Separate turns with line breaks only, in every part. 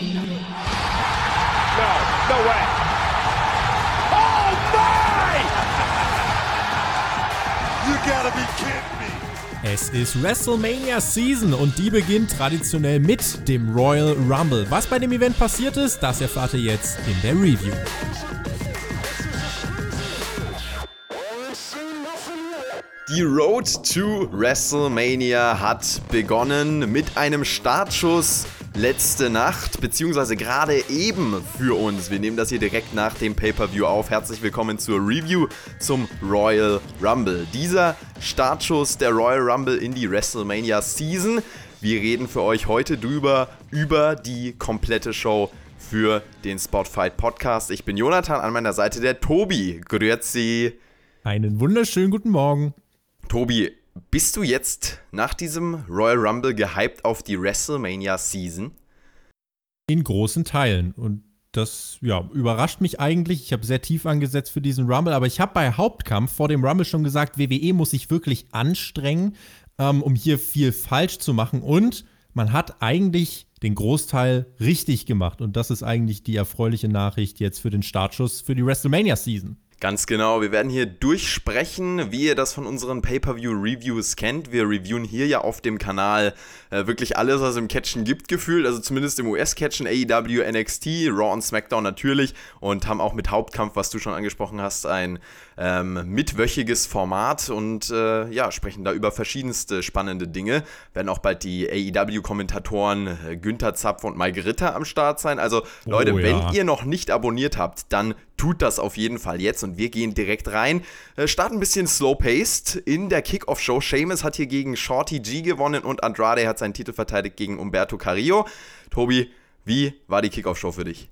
No, no way. Oh my!
You gotta be kidding me.
Es ist WrestleMania Season und die beginnt traditionell mit dem Royal Rumble. Was bei dem Event passiert ist, das erfahrt ihr jetzt in der Review.
Die Road to WrestleMania hat begonnen mit einem Startschuss letzte Nacht, beziehungsweise gerade eben für uns. Wir nehmen das hier direkt nach dem Pay-Per-View auf. Herzlich willkommen zur Review zum Royal Rumble. Dieser Startschuss der Royal Rumble in die WrestleMania Season. Wir reden für euch heute drüber, über die komplette Show für den Spotfight Podcast. Ich bin Jonathan, an meiner Seite der Tobi. Grüezi.
Einen wunderschönen guten Morgen.
Tobi, bist du jetzt nach diesem Royal Rumble gehypt auf die WrestleMania Season?
In großen Teilen. Und das ja, überrascht mich eigentlich. Ich habe sehr tief angesetzt für diesen Rumble, aber ich habe bei Hauptkampf vor dem Rumble schon gesagt, WWE muss sich wirklich anstrengen, ähm, um hier viel falsch zu machen. Und man hat eigentlich den Großteil richtig gemacht. Und das ist eigentlich die erfreuliche Nachricht jetzt für den Startschuss für die WrestleMania Season.
Ganz genau, wir werden hier durchsprechen, wie ihr das von unseren Pay-Per-View-Reviews kennt. Wir reviewen hier ja auf dem Kanal äh, wirklich alles, was es im Catchen gibt, gefühlt. Also zumindest im US-Catchen, AEW, NXT, Raw und SmackDown natürlich. Und haben auch mit Hauptkampf, was du schon angesprochen hast, ein ähm, mitwöchiges Format. Und äh, ja, sprechen da über verschiedenste spannende Dinge. Werden auch bald die AEW-Kommentatoren äh, Günther Zapf und Mike Ritter am Start sein. Also Leute,
Oh ja.
wenn ihr noch nicht abonniert habt, dann tut das auf jeden Fall jetzt und wir gehen direkt rein. Äh, starten ein bisschen slow-paced in der Kickoff-Show. Seamus hat hier gegen Shorty G gewonnen und Andrade hat seinen Titel verteidigt gegen Umberto Carrillo. Tobi, wie war die Kickoff-Show für dich?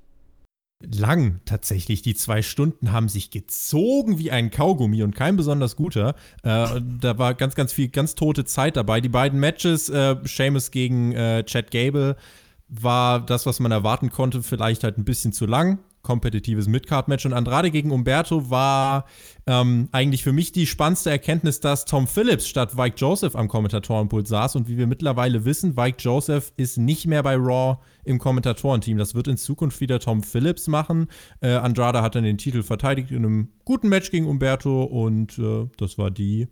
Lang tatsächlich. Die zwei Stunden haben sich gezogen wie ein Kaugummi und kein besonders guter. Äh, da war ganz, ganz viel, ganz tote Zeit dabei. Die beiden Matches, äh, Seamus gegen äh, Chad Gable, war das, was man erwarten konnte, vielleicht halt ein bisschen zu lang. Kompetitives Midcard-Match und Andrade gegen Umberto war ähm, eigentlich für mich die spannendste Erkenntnis, dass Tom Phillips statt Mike Joseph am Kommentatorenpult saß. Und wie wir mittlerweile wissen, Mike Joseph ist nicht mehr bei Raw im Kommentatorenteam. Das wird in Zukunft wieder Tom Phillips machen. Äh, Andrade hat dann den Titel verteidigt in einem guten Match gegen Umberto und äh, das war die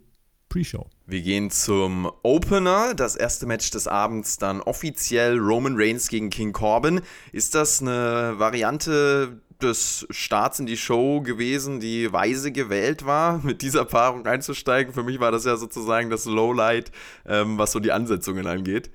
Pre-Show.
Wir gehen zum Opener, das erste Match des Abends, dann offiziell Roman Reigns gegen King Corbin. Ist das eine Variante des Starts in die Show gewesen, die weise gewählt war, mit dieser Paarung einzusteigen? Für mich war das ja sozusagen das Lowlight, ähm, was so die Ansetzungen angeht.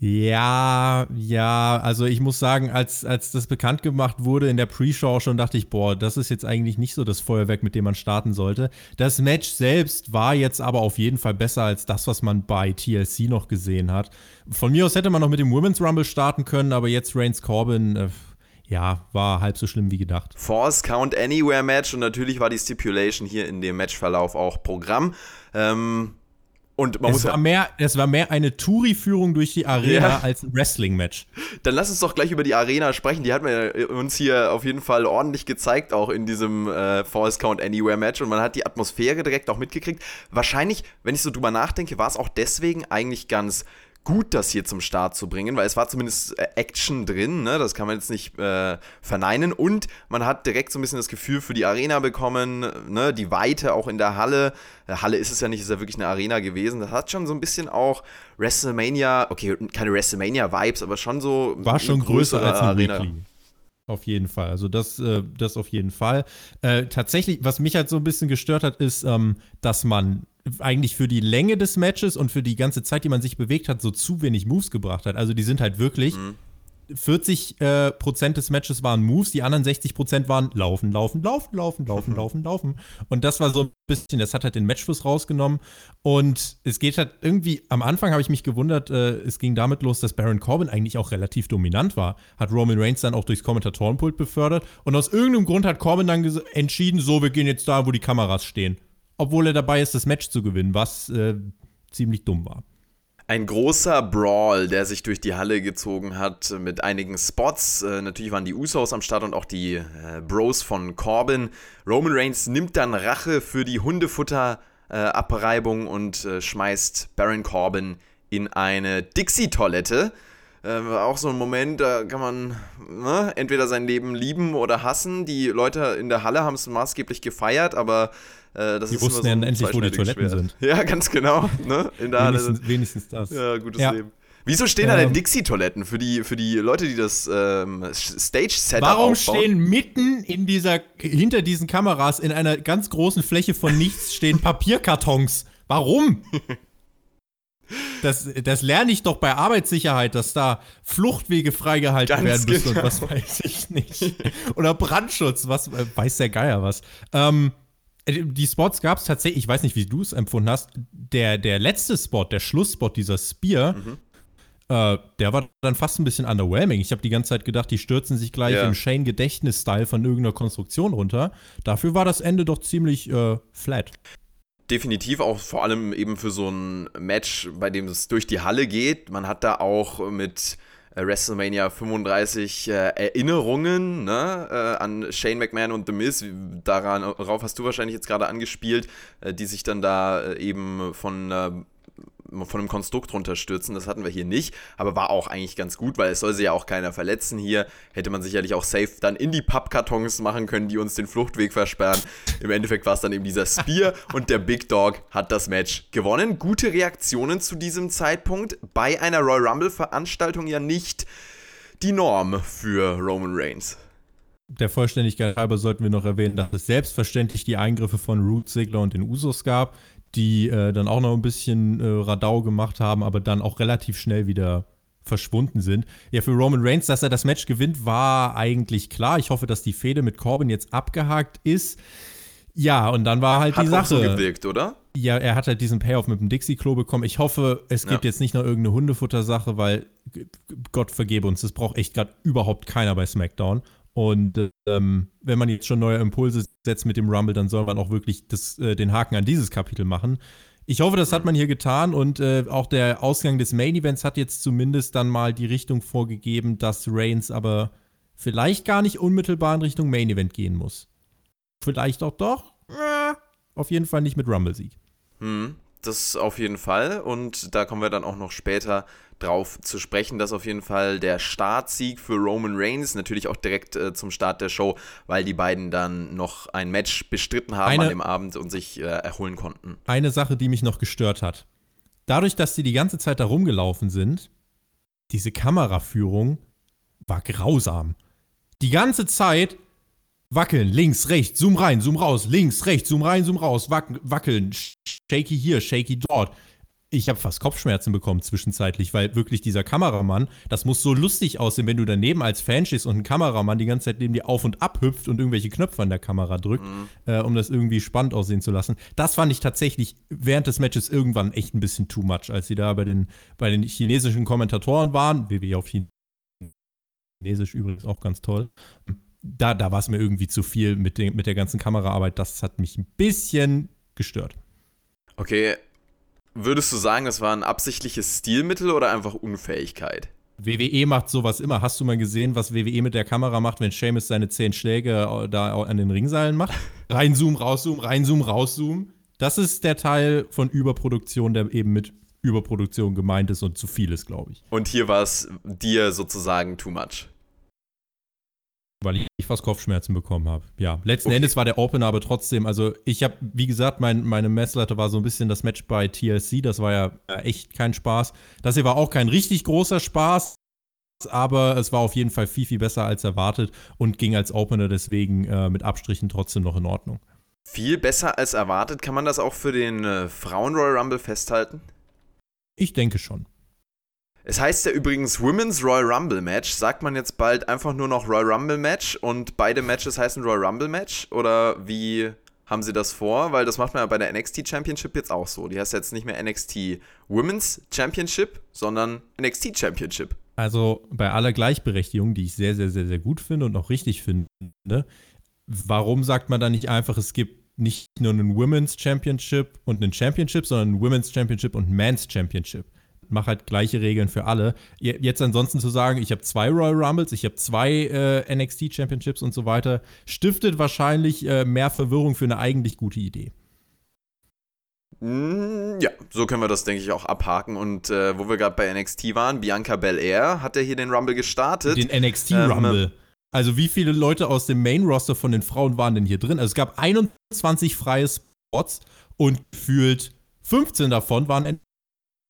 Ja, ja, also ich muss sagen, als, als das bekannt gemacht wurde in der Pre-Show schon, dachte ich, boah, das ist jetzt eigentlich nicht so das Feuerwerk, mit dem man starten sollte. Das Match selbst war jetzt aber auf jeden Fall besser als das, was man bei TLC noch gesehen hat. Von mir aus hätte man noch mit dem Women's Rumble starten können, aber jetzt Reigns Corbin, äh, ja, war halb so schlimm wie gedacht.
Force Count Anywhere Match und natürlich war die Stipulation hier in dem Matchverlauf auch Programm. Ähm, und man muss
Es
ja
war, mehr, es war mehr eine Touri-Führung durch die Arena
Ja.
als ein Wrestling-Match.
Dann lass uns doch gleich über die Arena sprechen. Die hat man ja uns hier auf jeden Fall ordentlich gezeigt, auch in diesem äh, False Count Anywhere Match. Und man hat die Atmosphäre direkt auch mitgekriegt. Wahrscheinlich, wenn ich so drüber nachdenke, war es auch deswegen eigentlich ganz gut, das hier zum Start zu bringen, weil es war zumindest äh, Action drin, ne? das kann man jetzt nicht äh, verneinen. Und man hat direkt so ein bisschen das Gefühl für die Arena bekommen, ne? die Weite auch in der Halle. Äh, Halle ist es ja nicht, ist ja wirklich eine Arena gewesen. Das hat schon so ein bisschen auch WrestleMania, okay, keine WrestleMania-Vibes, aber schon so
War schon
eine
größer als ein
Arena.
Weekly. Auf jeden Fall. Also das, äh, das auf jeden Fall. Äh, tatsächlich, was mich halt so ein bisschen gestört hat, ist, ähm, dass man eigentlich für die Länge des Matches und für die ganze Zeit, die man sich bewegt hat, so zu wenig Moves gebracht hat. Also die sind halt wirklich 40 äh, Prozent des Matches waren Moves, die anderen 60 Prozent waren laufen, laufen, laufen, laufen, laufen, laufen, laufen. Und das war so ein bisschen, das hat halt den Matchfluss rausgenommen. Und es geht halt irgendwie, am Anfang habe ich mich gewundert, äh, es ging damit los, dass Baron Corbin eigentlich auch relativ dominant war. Hat Roman Reigns dann auch durchs Kommentatorenpult befördert. Und aus irgendeinem Grund hat Corbin dann entschieden, so, wir gehen jetzt da, wo die Kameras stehen. Obwohl er dabei ist, das Match zu gewinnen, was äh, ziemlich dumm war.
Ein großer Brawl, der sich durch die Halle gezogen hat mit einigen Spots. Äh, natürlich waren die Usos am Start und auch die äh, Bros von Corbin. Roman Reigns nimmt dann Rache für die Hundefutter-Abreibung und äh, schmeißt Baron Corbin in eine Dixie-Toilette. Äh, auch so ein Moment, da kann man ne, entweder sein Leben lieben oder hassen. Die Leute in der Halle haben es maßgeblich gefeiert, aber äh, das
Die
ist
wussten
so
ja endlich, wo die Toiletten
Schwert. Ja, ganz genau. Ne? In der Halle.
Wenigstens, wenigstens das.
Ja, gutes
Ja.
Leben. Wieso stehen da denn
Ähm.
Dixie-Toiletten für die, für die Leute, die das ähm, Stage-Setup
Warum
aufbauen?
stehen mitten in dieser, hinter diesen Kameras in einer ganz großen Fläche von nichts stehen Papierkartons? Warum? Das, das lerne ich doch bei Arbeitssicherheit, dass da Fluchtwege freigehalten
Ganz
werden müssen
genau.
und was weiß ich nicht. Oder Brandschutz, was äh, weiß der Geier was. Ähm, äh, die Spots gab es tatsächlich, ich weiß nicht, wie du es empfunden hast. Der, der letzte Spot, der Schlussspot, dieser Spear,
Mhm.
äh, der war dann fast ein bisschen underwhelming. Ich habe die ganze Zeit gedacht, die stürzen sich gleich
Ja.
im Shane-Gedächtnis-Style von irgendeiner Konstruktion runter. Dafür war das Ende doch ziemlich äh, flat.
Definitiv auch vor allem eben für so ein Match, bei dem es durch die Halle geht. Man hat da auch mit äh, WrestleMania 35 äh, Erinnerungen ne, äh, an Shane McMahon und The Miz. Daran, darauf hast du wahrscheinlich jetzt gerade angespielt, äh, die sich dann da äh, eben von äh, von einem Konstrukt runterstürzen. Das hatten wir hier nicht, aber war auch eigentlich ganz gut, weil es soll sich ja auch keiner verletzen hier. Hätte man sicherlich auch safe dann in die Pappkartons machen können, die uns den Fluchtweg versperren. Im Endeffekt war es dann eben dieser Spear und der Big Dog hat das Match gewonnen. Gute Reaktionen zu diesem Zeitpunkt. Bei einer Royal Rumble Veranstaltung ja nicht die Norm für Roman Reigns.
Der Vollständigkeit halber sollten wir noch erwähnen, dass es selbstverständlich die Eingriffe von Root, Sigler und den Usos gab, die äh, dann auch noch ein bisschen äh, Radau gemacht haben, aber dann auch relativ schnell wieder verschwunden sind. Ja, für Roman Reigns, dass er das Match gewinnt, war eigentlich klar. Ich hoffe, dass die Fehde mit Corbin jetzt abgehakt ist. Ja, und dann war halt
Hat
die
auch so
Sache.
gewirkt, oder?
Ja, er hat halt diesen Payoff mit dem Dixie-Klo bekommen. Ich hoffe, es gibt
Ja.
jetzt nicht noch irgendeine Hundefuttersache, weil Gott vergebe uns, das braucht echt gerade überhaupt keiner bei SmackDown. Und ähm, wenn man jetzt schon neue Impulse setzt mit dem Rumble, dann soll man auch wirklich das, äh, den Haken an dieses Kapitel machen. Ich hoffe, das hat man hier getan und äh, auch der Ausgang des Main Events hat jetzt zumindest dann mal die Richtung vorgegeben, dass Reigns aber vielleicht gar nicht unmittelbar in Richtung Main Event gehen muss. Vielleicht auch doch. Äh, auf jeden Fall nicht mit Rumble-Sieg.
Hm, das auf jeden Fall. Und da kommen wir dann auch noch später drauf zu sprechen. Das ist auf jeden Fall der Startsieg für Roman Reigns. Natürlich auch direkt äh, zum Start der Show, weil die beiden dann noch ein Match bestritten haben
Eine-
an dem Abend und sich äh, erholen konnten.
eine Sache, die mich noch gestört hat. Dadurch, dass sie die ganze Zeit da rumgelaufen sind, diese Kameraführung war grausam. Die ganze Zeit wackeln, links, rechts, zoom rein, zoom raus, links, rechts, zoom rein, zoom raus, wac- wackeln, sh- shaky hier, shaky dort. Ich habe fast Kopfschmerzen bekommen zwischenzeitlich, weil wirklich dieser Kameramann, das muss so lustig aussehen, wenn du daneben als Fan stehst und ein Kameramann die ganze Zeit neben dir auf und ab hüpft und irgendwelche Knöpfe an der Kamera drückt, äh, um das irgendwie spannend aussehen zu lassen. Das fand ich tatsächlich während des Matches irgendwann echt ein bisschen too much, als sie da bei den, bei den chinesischen Kommentatoren waren. WWE auf Chinesisch übrigens auch ganz toll. Da, da war es mir irgendwie zu viel mit, den, mit der ganzen Kameraarbeit. Das hat mich ein bisschen gestört.
Okay, würdest du sagen, das war ein absichtliches Stilmittel oder einfach Unfähigkeit?
WWE macht sowas immer. Hast du mal gesehen, was WWE mit der Kamera macht, wenn Seamus seine zehn Schläge äh, da an den Ringseilen macht? Reinzoom, rauszoom, reinzoom, rauszoom. Das ist der Teil von Überproduktion, der eben mit Überproduktion gemeint ist und zu viel ist, glaube ich.
Und hier war es dir sozusagen too much.
Weil ich fast Kopfschmerzen bekommen habe. Ja, letzten
Okay.
Endes war der Opener aber trotzdem, also ich habe, wie gesagt, mein, meine Messlatte war so ein bisschen das Match bei TLC, das war ja echt kein Spaß. Das hier war auch kein richtig großer Spaß, aber es war auf jeden Fall viel, viel besser als erwartet und ging als Opener deswegen äh, mit Abstrichen trotzdem noch in Ordnung.
Viel besser als erwartet. Kann man das auch für den äh, Frauen Royal Rumble festhalten?
Ich denke schon.
Es heißt ja übrigens Women's Royal Rumble Match. Sagt man jetzt bald einfach nur noch Royal Rumble Match und beide Matches heißen Royal Rumble Match? Oder wie haben sie das vor? Weil das macht man ja bei der NXT Championship jetzt auch so. Die heißt jetzt nicht mehr NXT Women's Championship, sondern NXT Championship.
Also bei aller Gleichberechtigung, die ich sehr, sehr, sehr, sehr gut finde und auch richtig finde, warum sagt man dann nicht einfach, es gibt nicht nur einen Women's Championship und einen Championship, sondern einen Women's Championship und einen Men's Championship? Mach halt gleiche Regeln für alle. Je- Jetzt ansonsten zu sagen, ich habe zwei Royal Rumbles, ich habe zwei äh, NXT Championships und so weiter, stiftet wahrscheinlich äh, mehr Verwirrung für eine eigentlich gute Idee.
Mm, Ja, so können wir das, denke ich, auch abhaken. Und äh, wo wir gerade bei NXT waren, Bianca Belair hat ja hier den Rumble gestartet.
Den NXT
Ähm,
Rumble. Also wie viele Leute aus dem Main Roster von den Frauen waren denn hier drin? Also es gab 21 freie Spots und gefühlt 15 davon waren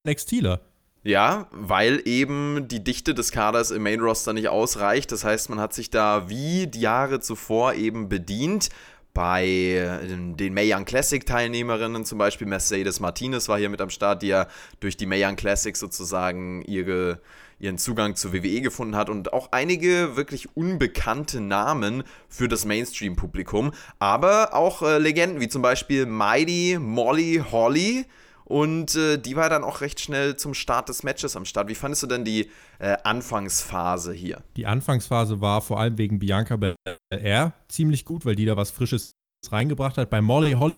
NXTler.
Ja, weil eben die Dichte des Kaders im Main Roster nicht ausreicht. Das heißt, man hat sich da wie die Jahre zuvor eben bedient. Bei den Mae Young Classic Teilnehmerinnen, zum Beispiel Mercedes Martinez war hier mit am Start, die ja durch die Mae Young Classic sozusagen ihre, ihren Zugang zur WWE gefunden hat und auch einige wirklich unbekannte Namen für das Mainstream-Publikum, aber auch äh, Legenden wie zum Beispiel Mighty Molly Holly, und äh, die war dann auch recht schnell zum Start des Matches am Start. Wie fandest du denn die äh, Anfangsphase hier?
Die Anfangsphase war vor allem wegen Bianca Belair ziemlich gut, weil die da was Frisches reingebracht hat. Bei Molly Holly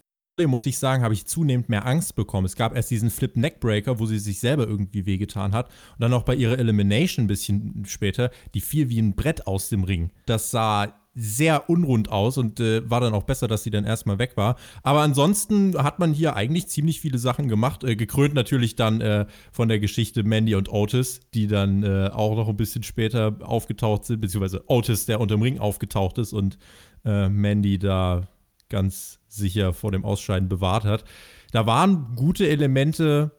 muss ich sagen, habe ich zunehmend mehr Angst bekommen. Es gab erst diesen Flip Neckbreaker, wo sie sich selber irgendwie wehgetan hat. Und dann auch bei ihrer Elimination ein bisschen später, die fiel wie ein Brett aus dem Ring. Das sah sehr unrund aus und äh, war dann auch besser, dass sie dann erstmal weg war. Aber ansonsten hat man hier eigentlich ziemlich viele Sachen gemacht. Äh, gekrönt natürlich dann äh, von der Geschichte Mandy und Otis, die dann äh, auch noch ein bisschen später aufgetaucht sind, beziehungsweise Otis, der unterm Ring aufgetaucht ist und äh, Mandy da ganz sicher vor dem Ausscheiden bewahrt hat. Da waren gute Elemente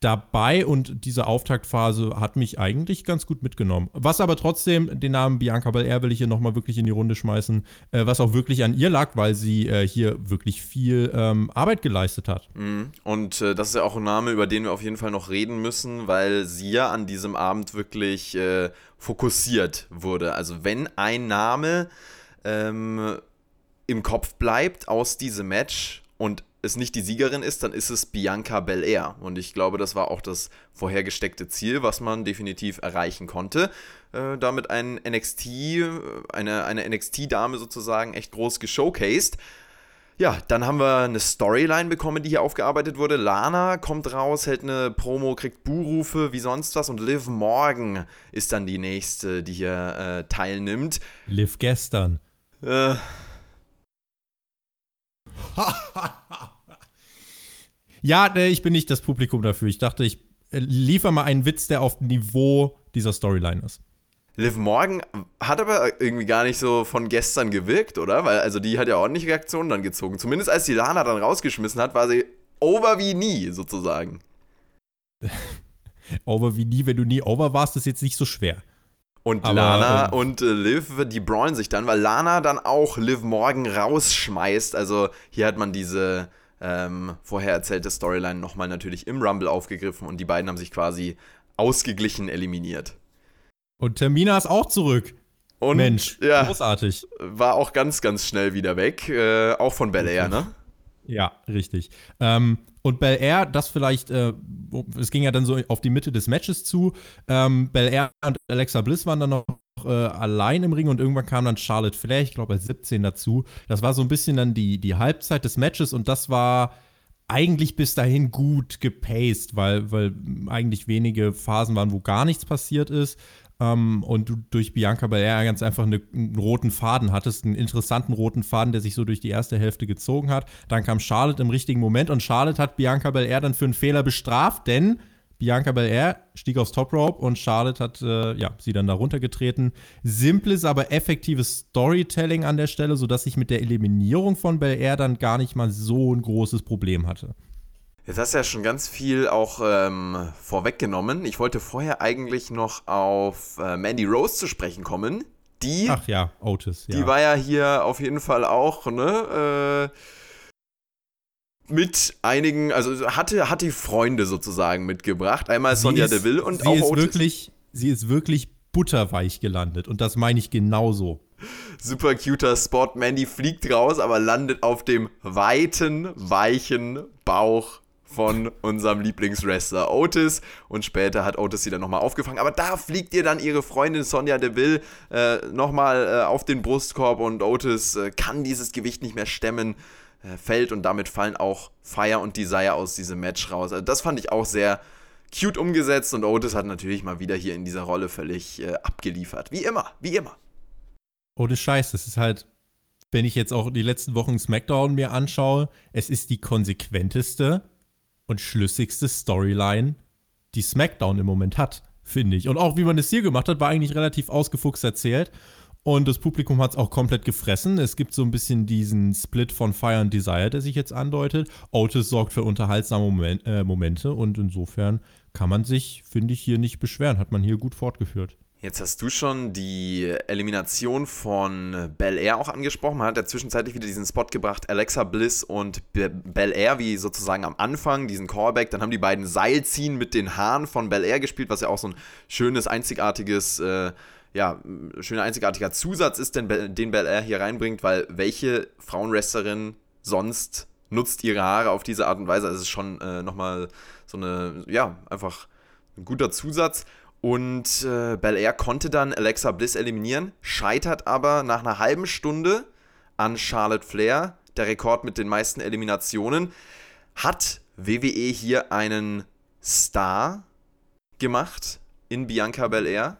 dabei und diese Auftaktphase hat mich eigentlich ganz gut mitgenommen. Was aber trotzdem, den Namen Bianca Belair will ich hier nochmal wirklich in die Runde schmeißen, äh, was auch wirklich an ihr lag, weil sie äh, hier wirklich viel ähm, Arbeit geleistet hat.
Mhm. Und äh, das ist ja auch ein Name, über den wir auf jeden Fall noch reden müssen, weil sie ja an diesem Abend wirklich äh, fokussiert wurde. Also wenn ein Name ähm, im Kopf bleibt aus diesem Match und es nicht die Siegerin ist, dann ist es Bianca Belair. Und ich glaube, das war auch das vorhergesteckte Ziel, was man definitiv erreichen konnte. Äh, damit ein NXT, eine, eine NXT-Dame sozusagen echt groß geshowcased. Ja, dann haben wir eine Storyline bekommen, die hier aufgearbeitet wurde. Lana kommt raus, hält eine Promo, kriegt Buhrufe wie sonst was und Liv Morgan ist dann die nächste, die hier äh, teilnimmt.
Liv gestern.
Äh,
Ja, äh, ich bin nicht das Publikum dafür. Ich dachte, ich äh, liefer mal einen Witz, der auf dem Niveau dieser Storyline ist.
Liv Morgan hat aber irgendwie gar nicht so von gestern gewirkt, oder? Weil, also die hat ja ordentlich Reaktionen dann gezogen. Zumindest als die Lana dann rausgeschmissen hat, war sie over wie nie, sozusagen.
Over wie nie, wenn du nie over warst, ist jetzt nicht so schwer.
Und
Aber,
Lana
ähm,
und äh, Liv, die brawlen sich dann, weil Lana dann auch Liv Morgan rausschmeißt. Also hier hat man diese ähm, vorher erzählte Storyline nochmal natürlich im Rumble aufgegriffen und die beiden haben sich quasi ausgeglichen eliminiert.
Und Termina ist auch zurück.
Und
Mensch,
ja,
großartig.
war auch ganz, ganz schnell wieder weg. Äh, auch von Bel Air, ne?
Ja, richtig. Ähm, und Bel Air, das vielleicht, äh, es ging ja dann so auf die Mitte des Matches zu. Ähm, Bel Air und Alexa Bliss waren dann noch äh, allein im Ring und irgendwann kam dann Charlotte Flair, ich glaube als 17 dazu. Das war so ein bisschen dann die, die Halbzeit des Matches und das war eigentlich bis dahin gut gepaced, weil, weil eigentlich wenige Phasen waren, wo gar nichts passiert ist. Ähm, und du durch Bianca Belair ganz einfach eine, einen roten Faden hattest, einen interessanten roten Faden, der sich so durch die erste Hälfte gezogen hat. Dann kam Charlotte im richtigen Moment und Charlotte hat Bianca Belair dann für einen Fehler bestraft, denn Bianca Belair stieg aufs Top Rope und Charlotte hat äh, ja, sie dann da runtergetreten. Simples, aber effektives Storytelling an der Stelle, sodass ich mit der Eliminierung von Belair dann gar nicht mal so ein großes Problem hatte.
Jetzt hast du ja schon ganz viel auch ähm, vorweggenommen. Ich wollte vorher eigentlich noch auf äh, Mandy Rose zu sprechen kommen. Die,
Ach ja, Otis. Ja.
die war ja hier auf jeden Fall auch, ne? Äh, mit einigen, also hatte, hat die Freunde sozusagen mitgebracht. Einmal Sonja
ist,
Deville und
sie
auch
ist
Otis.
wirklich, Sie ist wirklich butterweich gelandet und das meine ich genauso.
Super cuter Spot. Mandy fliegt raus, aber landet auf dem weiten, weichen Bauch von unserem Lieblingswrestler Otis. Und später hat Otis sie dann nochmal aufgefangen. Aber da fliegt ihr dann ihre Freundin Sonja Deville äh, nochmal äh, auf den Brustkorb und Otis äh, kann dieses Gewicht nicht mehr stemmen, fällt und damit fallen auch Fire und Desire aus diesem Match raus. Also das fand ich auch sehr cute umgesetzt und Otis hat natürlich mal wieder hier in dieser Rolle völlig äh, abgeliefert. Wie immer, wie immer.
Ohne Scheiß, das ist halt, wenn ich jetzt auch die letzten Wochen SmackDown mir anschaue, es ist die konsequenteste und schlüssigste Storyline, die SmackDown im Moment hat, finde ich. Und auch wie man es hier gemacht hat, war eigentlich relativ ausgefuchst erzählt. Und das Publikum hat es auch komplett gefressen. Es gibt so ein bisschen diesen Split von Fire and Desire, der sich jetzt andeutet. Otis sorgt für unterhaltsame Moment, äh, Momente und insofern kann man sich, finde ich, hier nicht beschweren. Hat man hier gut fortgeführt.
Jetzt hast du schon die Elimination von Bel Air auch angesprochen. Man hat ja zwischenzeitlich wieder diesen Spot gebracht, Alexa Bliss und Bel Air, wie sozusagen am Anfang, diesen Callback. Dann haben die beiden Seilziehen mit den Haaren von Bel Air gespielt, was ja auch so ein schönes, einzigartiges, äh, ja, schöner, einzigartiger Zusatz ist, den, den Bel Air hier reinbringt, weil welche Frauenwrestlerin sonst nutzt ihre Haare auf diese Art und Weise? Also es ist schon äh, nochmal so eine, ja, einfach ein guter Zusatz. Und äh, Belair konnte dann Alexa Bliss eliminieren, scheitert aber nach einer halben Stunde an Charlotte Flair, der Rekord mit den meisten Eliminationen. Hat WWE hier einen Star gemacht in Bianca Belair?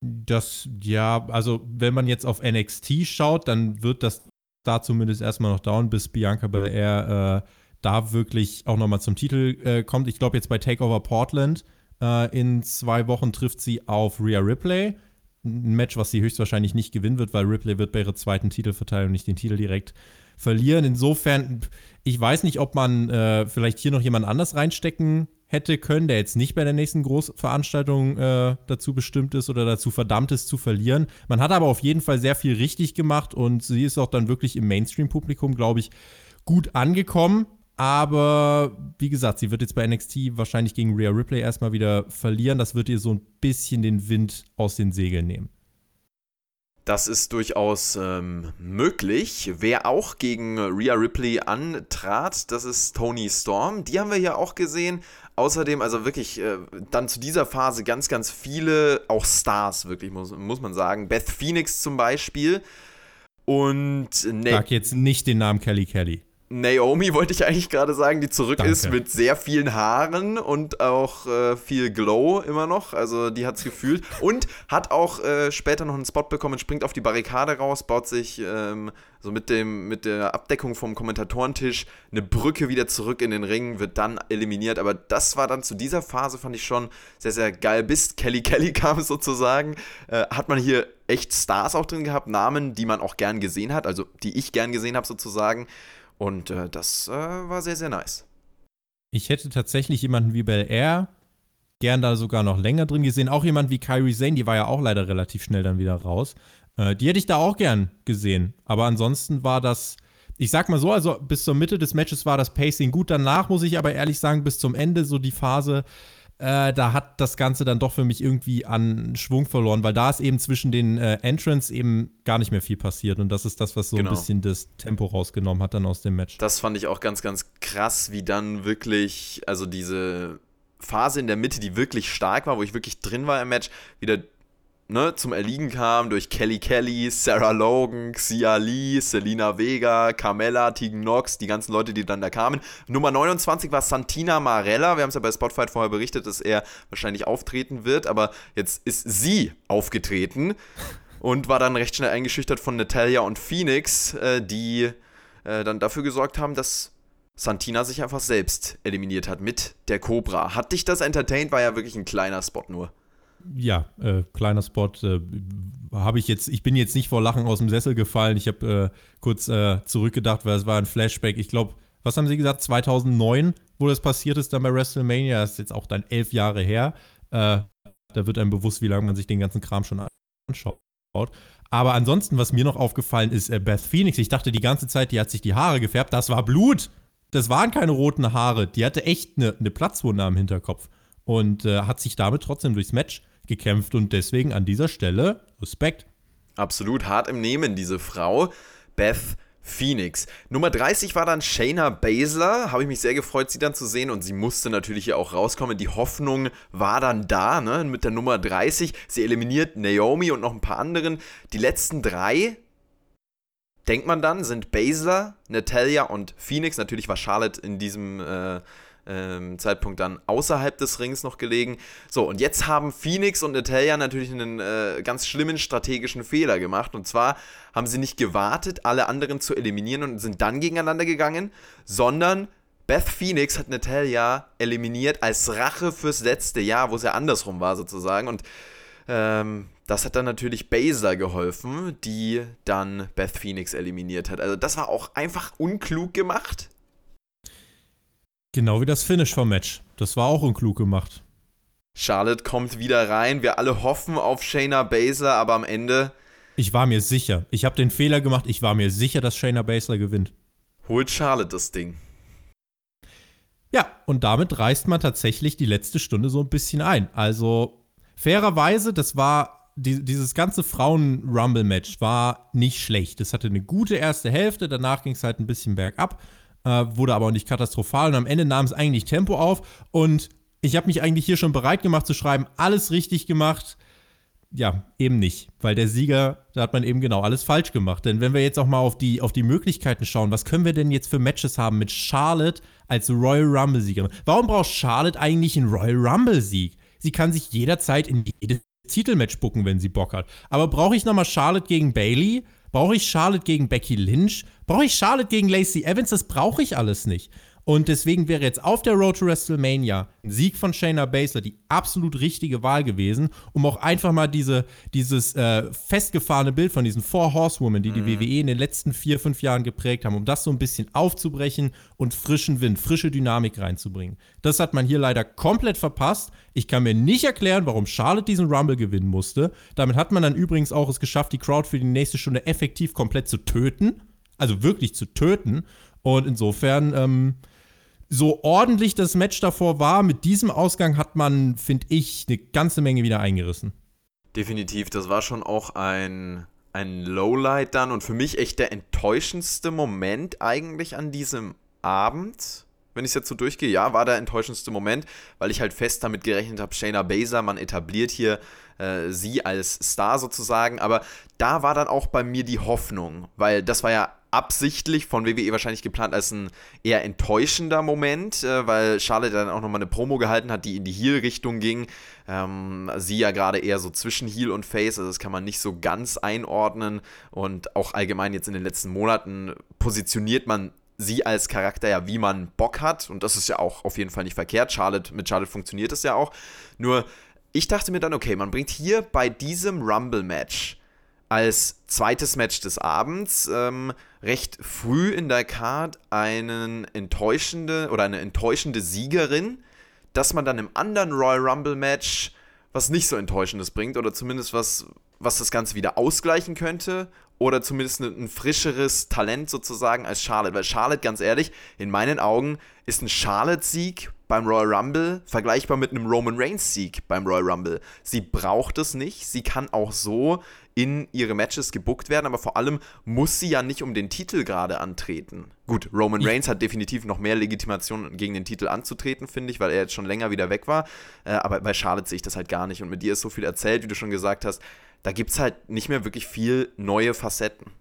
Das, ja, also wenn man jetzt auf NXT schaut, dann wird das da zumindest erstmal noch dauern, bis Bianca Belair äh, da wirklich auch nochmal zum Titel äh, kommt. Ich glaube jetzt bei Takeover Portland äh, in zwei Wochen trifft sie auf Rhea Ripley. Ein Match, was sie höchstwahrscheinlich nicht gewinnen wird, weil Ripley wird bei ihrer zweiten Titelverteilung nicht den Titel direkt verlieren. Insofern, ich weiß nicht, ob man äh, vielleicht hier noch jemand anders reinstecken hätte können, der jetzt nicht bei der nächsten Großveranstaltung äh, dazu bestimmt ist oder dazu verdammt ist zu verlieren. Man hat aber auf jeden Fall sehr viel richtig gemacht und sie ist auch dann wirklich im Mainstream-Publikum, glaube ich, gut angekommen. Aber wie gesagt, sie wird jetzt bei NXT wahrscheinlich gegen Rhea Ripley erstmal wieder verlieren. Das wird ihr so ein bisschen den Wind aus den Segeln nehmen.
Das ist durchaus ähm, möglich. Wer auch gegen Rhea Ripley antrat, das ist Tony Storm. Die haben wir ja auch gesehen. Außerdem, also wirklich, äh, dann zu dieser Phase ganz, ganz viele, auch Stars, wirklich, muss, muss man sagen. Beth Phoenix zum Beispiel. Und
ne Sag jetzt nicht den Namen Kelly Kelly.
Naomi wollte ich eigentlich gerade sagen, die zurück Danke. ist mit sehr vielen Haaren und auch äh, viel Glow immer noch. Also die hat es gefühlt. Und hat auch äh, später noch einen Spot bekommen, springt auf die Barrikade raus, baut sich ähm, so mit, dem, mit der Abdeckung vom Kommentatorentisch eine Brücke wieder zurück in den Ring, wird dann eliminiert. Aber das war dann zu dieser Phase, fand ich schon sehr, sehr geil. Bis Kelly Kelly kam sozusagen, äh, hat man hier echt Stars auch drin gehabt, Namen, die man auch gern gesehen hat, also die ich gern gesehen habe sozusagen. Und äh, das äh, war sehr, sehr nice.
Ich hätte tatsächlich jemanden wie Bel Air gern da sogar noch länger drin gesehen. Auch jemand wie Kyrie Zane, die war ja auch leider relativ schnell dann wieder raus. Äh, die hätte ich da auch gern gesehen. Aber ansonsten war das, ich sag mal so, also bis zur Mitte des Matches war das Pacing gut. Danach muss ich aber ehrlich sagen, bis zum Ende so die Phase, äh, da hat das Ganze dann doch für mich irgendwie an Schwung verloren, weil da ist eben zwischen den äh, Entrants eben gar nicht mehr viel passiert und das ist das, was so genau. ein bisschen das Tempo rausgenommen hat dann aus dem Match.
Das fand ich auch ganz, ganz krass, wie dann wirklich, also diese Phase in der Mitte, die wirklich stark war, wo ich wirklich drin war im Match, wieder ne, zum Erliegen kam durch Kelly Kelly, Sarah Logan, Xia Lee, Selina Vega, Carmella, Tegan Knox, die ganzen Leute, die dann da kamen. Nummer 29 war Santina Marella. Wir haben es ja bei Spotfight vorher berichtet, dass er wahrscheinlich auftreten wird, aber jetzt ist sie aufgetreten und war dann recht schnell eingeschüchtert von Natalia und Phoenix, äh, die äh, dann dafür gesorgt haben, dass Santina sich einfach selbst eliminiert hat mit der Cobra. Hat dich das entertained? War ja wirklich ein kleiner Spot nur
ja, äh, kleiner Spot. Äh, habe ich jetzt, ich bin jetzt nicht vor Lachen aus dem Sessel gefallen. Ich habe äh, kurz äh, zurückgedacht, weil es war ein Flashback. Ich glaube, was haben Sie gesagt? 2009, wo das passiert ist dann bei WrestleMania. Das ist jetzt auch dann elf Jahre her. Äh, da wird einem bewusst, wie lange man sich den ganzen Kram schon anschaut. Aber ansonsten, was mir noch aufgefallen ist, äh, Beth Phoenix, ich dachte die ganze Zeit, die hat sich die Haare gefärbt. Das war Blut. Das waren keine roten Haare. Die hatte echt eine, eine Platzwunde am Hinterkopf und hat sich damit trotzdem durchs Match gekämpft und deswegen an dieser Stelle Respekt.
Absolut hart im Nehmen, diese Frau. Beth Phoenix. Nummer 30 war dann Shayna Baszler. Habe ich mich sehr gefreut, sie dann zu sehen. Und sie musste natürlich hier auch rauskommen. Die Hoffnung war dann da, ne? Mit der Nummer 30. Sie eliminiert Naomi und noch ein paar anderen. Die letzten drei, denkt man dann, sind Baszler, Natalia und Phoenix. Natürlich war Charlotte in diesem äh, ähm, Zeitpunkt dann außerhalb des Rings noch gelegen. So, und jetzt haben Phoenix und Natalia natürlich einen äh, ganz schlimmen strategischen Fehler gemacht. Und zwar haben sie nicht gewartet, alle anderen zu eliminieren und sind dann gegeneinander gegangen, sondern Beth Phoenix hat Natalia eliminiert als Rache fürs letzte Jahr, wo es ja andersrum war sozusagen. Und ähm, das hat dann natürlich Baszler geholfen, die dann Beth Phoenix eliminiert hat. Also das war auch einfach unklug gemacht.
Genau wie das Finish vom Match. Das war auch unklug gemacht.
Charlotte kommt wieder rein. Wir alle hoffen auf Shayna Baszler, aber am Ende.
Ich war mir sicher. Ich habe den Fehler gemacht. Ich war mir sicher, dass Shayna Baszler gewinnt.
Holt Charlotte das Ding.
Ja, und damit reißt man tatsächlich die letzte Stunde so ein bisschen ein. Also fairerweise, das war die, dieses ganze Frauen-Rumble-Match war nicht schlecht. Es hatte eine gute erste Hälfte, danach ging es halt ein bisschen bergab, äh, wurde aber auch nicht katastrophal und am Ende nahm es eigentlich Tempo auf und ich habe mich eigentlich hier schon bereit gemacht zu schreiben, alles richtig gemacht. Ja, eben nicht, weil der Sieger, da hat man eben genau alles falsch gemacht. Denn wenn wir jetzt auch mal auf die, auf die Möglichkeiten schauen, was können wir denn jetzt für Matches haben mit Charlotte als Royal Rumble-Siegerin? Warum braucht Charlotte eigentlich einen Royal Rumble-Sieg? Sie kann sich jederzeit in jedes Titelmatch bucken, wenn sie Bock hat. Aber brauche ich nochmal Charlotte gegen Bailey? Brauche ich Charlotte gegen Becky Lynch? Brauche ich Charlotte gegen Lacey Evans? Das brauche ich alles nicht. Und deswegen wäre jetzt auf der Road to WrestleMania ein Sieg von Shayna Baszler die absolut richtige Wahl gewesen, um auch einfach mal diese, dieses äh, festgefahrene Bild von diesen Four Horsewomen, die die mhm. WWE in den letzten vier, fünf Jahren geprägt haben, um das so ein bisschen aufzubrechen und frischen Wind, frische Dynamik reinzubringen. Das hat man hier leider komplett verpasst. Ich kann mir nicht erklären, warum Charlotte diesen Rumble gewinnen musste. Damit hat man dann übrigens auch es geschafft, die Crowd für die nächste Stunde effektiv komplett zu töten. Also wirklich zu töten. Und insofern, ähm, so ordentlich das Match davor war, mit diesem Ausgang hat man, finde ich, eine ganze Menge wieder eingerissen.
Definitiv, das war schon auch ein, ein Lowlight dann und für mich echt der enttäuschendste Moment eigentlich an diesem Abend. Wenn ich es jetzt so durchgehe, ja, war der enttäuschendste Moment, weil ich halt fest damit gerechnet habe, Shayna Baszler, man etabliert hier äh, sie als Star sozusagen, aber da war dann auch bei mir die Hoffnung, weil das war ja absichtlich von WWE wahrscheinlich geplant als ein eher enttäuschender Moment, äh, weil Charlotte dann auch nochmal eine Promo gehalten hat, die in die Heel-Richtung ging. Ähm, sie ja gerade eher so zwischen Heel und Face, also das kann man nicht so ganz einordnen. Und auch allgemein jetzt in den letzten Monaten positioniert man sie als Charakter ja, wie man Bock hat. Und das ist ja auch auf jeden Fall nicht verkehrt. Charlotte, mit Charlotte funktioniert es ja auch. Nur, ich dachte mir dann, okay, man bringt hier bei diesem Rumble-Match als zweites Match des Abends ähm, recht früh in der Card einen enttäuschende oder eine enttäuschende Siegerin, dass man dann im anderen Royal Rumble Match was nicht so enttäuschendes bringt oder zumindest was was das Ganze wieder ausgleichen könnte oder zumindest ein, frischeres Talent sozusagen als Charlotte, weil Charlotte ganz ehrlich, in meinen Augen ist ein Charlotte Sieg beim Royal Rumble vergleichbar mit einem Roman Reigns Sieg beim Royal Rumble. Sie braucht es nicht, sie kann auch so in ihre Matches gebuckt werden, aber vor allem muss sie ja nicht um den Titel gerade antreten. Gut, Roman Reigns hat definitiv noch mehr Legitimation gegen den Titel anzutreten, finde ich, weil er jetzt schon länger wieder weg war. Äh, aber bei Charlotte sehe ich das halt gar nicht. Und mit dir ist so viel erzählt, wie du schon gesagt hast. Da gibt es halt nicht mehr wirklich viel neue Facetten.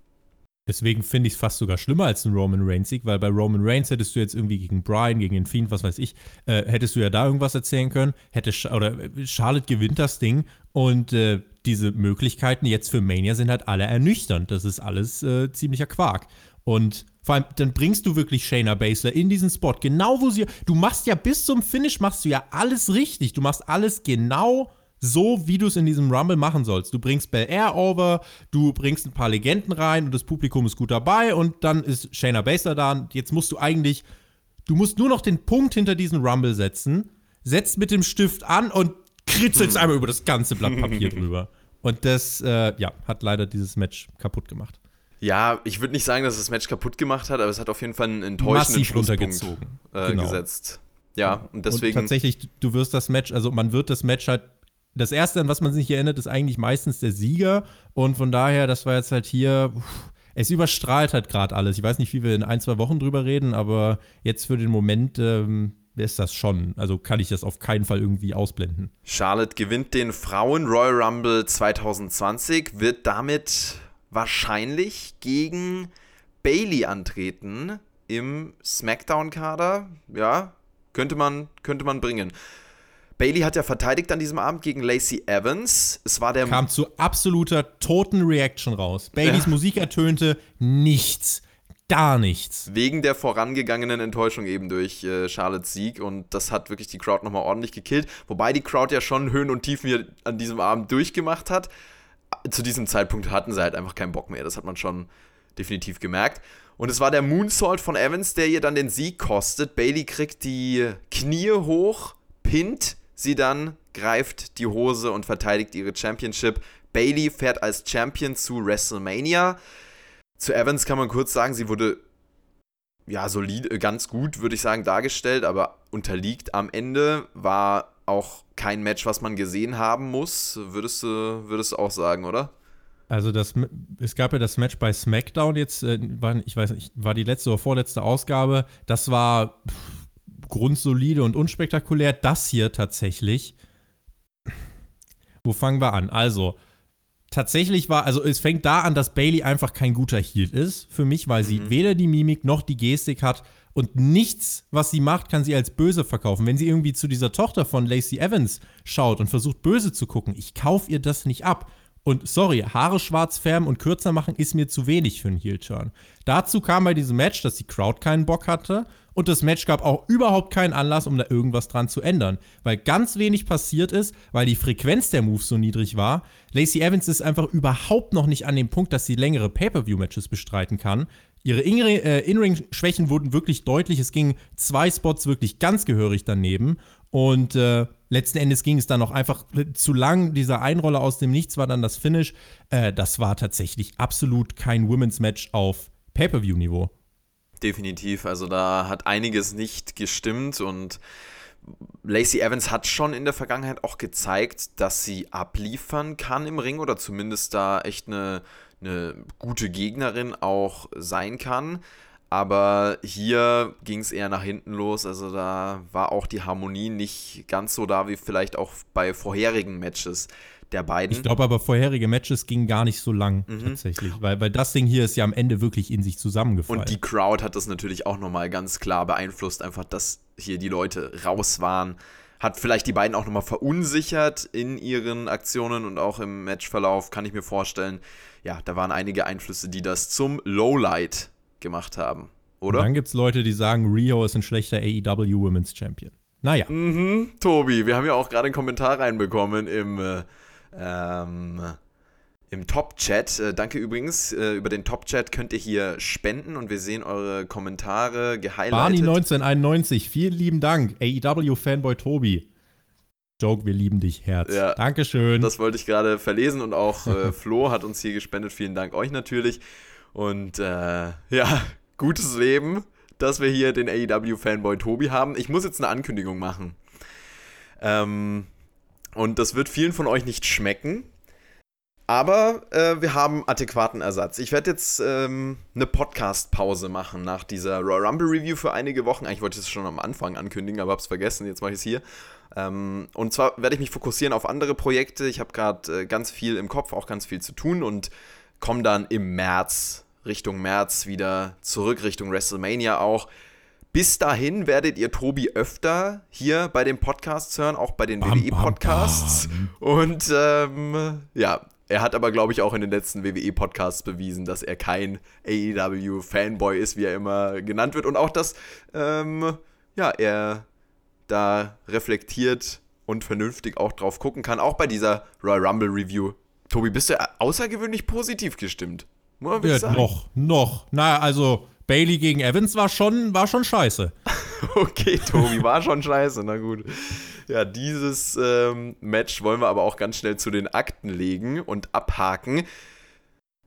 Deswegen finde ich es fast sogar schlimmer als ein Roman Reigns-Sieg, weil bei Roman Reigns hättest du jetzt irgendwie gegen Brian, gegen den Fiend, was weiß ich, äh, hättest du ja da irgendwas erzählen können. Hätte Sch oder Charlotte gewinnt das Ding und äh, diese Möglichkeiten jetzt für Mania sind halt alle ernüchternd. Das ist alles äh, ziemlicher Quark. Und vor allem, dann bringst du wirklich Shayna Baszler in diesen Spot, genau wo sie. Du machst ja bis zum Finish machst du ja alles richtig. Du machst alles genau so, wie du es in diesem Rumble machen sollst. Du bringst Bel Air over, du bringst ein paar Legenden rein und das Publikum ist gut dabei und dann ist Shayna Baszler da. Und jetzt musst du eigentlich, du musst nur noch den Punkt hinter diesen Rumble setzen, setzt mit dem Stift an und kritzelst einmal über das ganze Blatt Papier drüber. Und das, äh, ja, hat leider dieses Match kaputt gemacht.
Ja, ich würde nicht sagen, dass das Match kaputt gemacht hat, aber es hat auf jeden Fall einen enttäuschenden
Massiv runtergezogen
äh, genau. gesetzt. Ja, und deswegen. Und
tatsächlich, du wirst das Match, also man wird das Match halt. Das erste, an was man sich erinnert, ist eigentlich meistens der Sieger. Und von daher, das war jetzt halt hier. Es überstrahlt halt gerade alles. Ich weiß nicht, wie wir in ein, zwei Wochen drüber reden, aber jetzt für den Moment ähm, ist das schon. Also kann ich das auf keinen Fall irgendwie ausblenden.
Charlotte gewinnt den Frauen Royal Rumble 2020, wird damit wahrscheinlich gegen Bailey antreten im SmackDown-Kader. Ja, könnte man, könnte man bringen. Bailey hat ja verteidigt an diesem Abend gegen Lacey Evans. Es war der.
Kam zu absoluter toten Reaction raus. Baileys ja. Musik ertönte nichts gar nichts.
Wegen der vorangegangenen Enttäuschung eben durch äh, Charlottes Sieg und das hat wirklich die Crowd nochmal ordentlich gekillt. Wobei die Crowd ja schon Höhen und Tiefen hier an diesem Abend durchgemacht hat. Zu diesem Zeitpunkt hatten sie halt einfach keinen Bock mehr. Das hat man schon definitiv gemerkt. Und es war der Moonsault von Evans, der ihr dann den Sieg kostet. Bailey kriegt die Knie hoch, pinnt sie dann, greift die Hose und verteidigt ihre Championship. Bailey fährt als Champion zu WrestleMania. Zu Evans kann man kurz sagen, sie wurde ja solide, ganz gut, würde ich sagen, dargestellt, aber unterliegt am Ende. War auch kein Match, was man gesehen haben muss, würdest du, würdest du auch sagen, oder?
Also das, es gab ja das Match bei SmackDown jetzt, äh, war, ich weiß nicht, war die letzte oder vorletzte Ausgabe. Das war pff, grundsolide und unspektakulär. Das hier tatsächlich. Wo fangen wir an? Also, tatsächlich war, also es fängt da an, dass Bailey einfach kein guter Heel ist für mich, weil sie mhm. weder die Mimik noch die Gestik hat und nichts, was sie macht, kann sie als böse verkaufen. Wenn sie irgendwie zu dieser Tochter von Lacey Evans schaut und versucht böse zu gucken, ich kaufe ihr das nicht ab. Und sorry, Haare schwarz färben und kürzer machen ist mir zu wenig für einen Heel-Turn. Dazu kam bei diesem Match, dass die Crowd keinen Bock hatte und das Match gab auch überhaupt keinen Anlass, um da irgendwas dran zu ändern. Weil ganz wenig passiert ist, weil die Frequenz der Moves so niedrig war. Lacey Evans ist einfach überhaupt noch nicht an dem Punkt, dass sie längere Pay-Per-View-Matches bestreiten kann. Ihre äh, In-Ring-Schwächen wurden wirklich deutlich. Es gingen zwei Spots wirklich ganz gehörig daneben. Und äh, letzten Endes ging es dann noch einfach zu lang. Dieser Einroller aus dem Nichts war dann das Finish. Äh, das war tatsächlich absolut kein Women's Match auf Pay-per-view-Niveau.
Definitiv. Also da hat einiges nicht gestimmt und Lacey Evans hat schon in der Vergangenheit auch gezeigt, dass sie abliefern kann im Ring oder zumindest da echt eine, eine gute Gegnerin auch sein kann. Aber hier ging es eher nach hinten los. Also da war auch die Harmonie nicht ganz so da wie vielleicht auch bei vorherigen Matches der beiden.
Ich glaube aber, vorherige Matches gingen gar nicht so lang mhm. tatsächlich, weil, weil das Ding hier ist ja am Ende wirklich in sich zusammengefallen.
Und die Crowd hat das natürlich auch nochmal ganz klar beeinflusst, einfach, dass hier die Leute raus waren. Hat vielleicht die beiden auch nochmal verunsichert in ihren Aktionen und auch im Matchverlauf, kann ich mir vorstellen. Ja, da waren einige Einflüsse, die das zum Lowlight gemacht haben, oder?
Und dann gibt es Leute, die sagen, Rio ist ein schlechter AEW Women's Champion. Naja.
Mhm, Tobi, wir haben ja auch gerade einen Kommentar reinbekommen im, äh, ähm, im Top-Chat. Äh, danke übrigens. Äh, über den Top-Chat könnt ihr hier spenden und wir sehen eure Kommentare gehighlightet.
Barney 1991, vielen lieben Dank. AEW-Fanboy Tobi. Joke, wir lieben dich, Herz. Ja, Dankeschön.
Das wollte ich gerade verlesen und auch äh, Flo hat uns hier gespendet. Vielen Dank euch natürlich. Und äh, ja, gutes Leben, dass wir hier den AEW-Fanboy Tobi haben. Ich muss jetzt eine Ankündigung machen. Ähm, und das wird vielen von euch nicht schmecken. Aber äh, wir haben adäquaten Ersatz. Ich werde jetzt ähm, eine Podcast-Pause machen nach dieser Royal Rumble Review für einige Wochen. Eigentlich wollte ich es schon am Anfang ankündigen, aber habe es vergessen. Jetzt mache ich es hier. Ähm, und zwar werde ich mich fokussieren auf andere Projekte. Ich habe gerade äh, ganz viel im Kopf, auch ganz viel zu tun und komme dann im März Richtung März wieder zurück, Richtung WrestleMania auch. Bis dahin werdet ihr Tobi öfter hier bei den Podcasts hören, auch bei den WWE-Podcasts. Und ähm, ja, er hat aber, glaube ich, auch in den letzten WWE-Podcasts bewiesen, dass er kein AEW-Fanboy ist, wie er immer genannt wird. Und auch, dass ähm, ja, er da reflektiert und vernünftig auch drauf gucken kann. Auch bei dieser Royal Rumble Review. Tobi, bist du außergewöhnlich positiv gestimmt?
Ja, noch, noch. Na, also Bailey gegen Evans war schon, war schon scheiße.
okay, Tobi, war schon scheiße, na gut. Ja, dieses ähm, Match wollen wir aber auch ganz schnell zu den Akten legen und abhaken.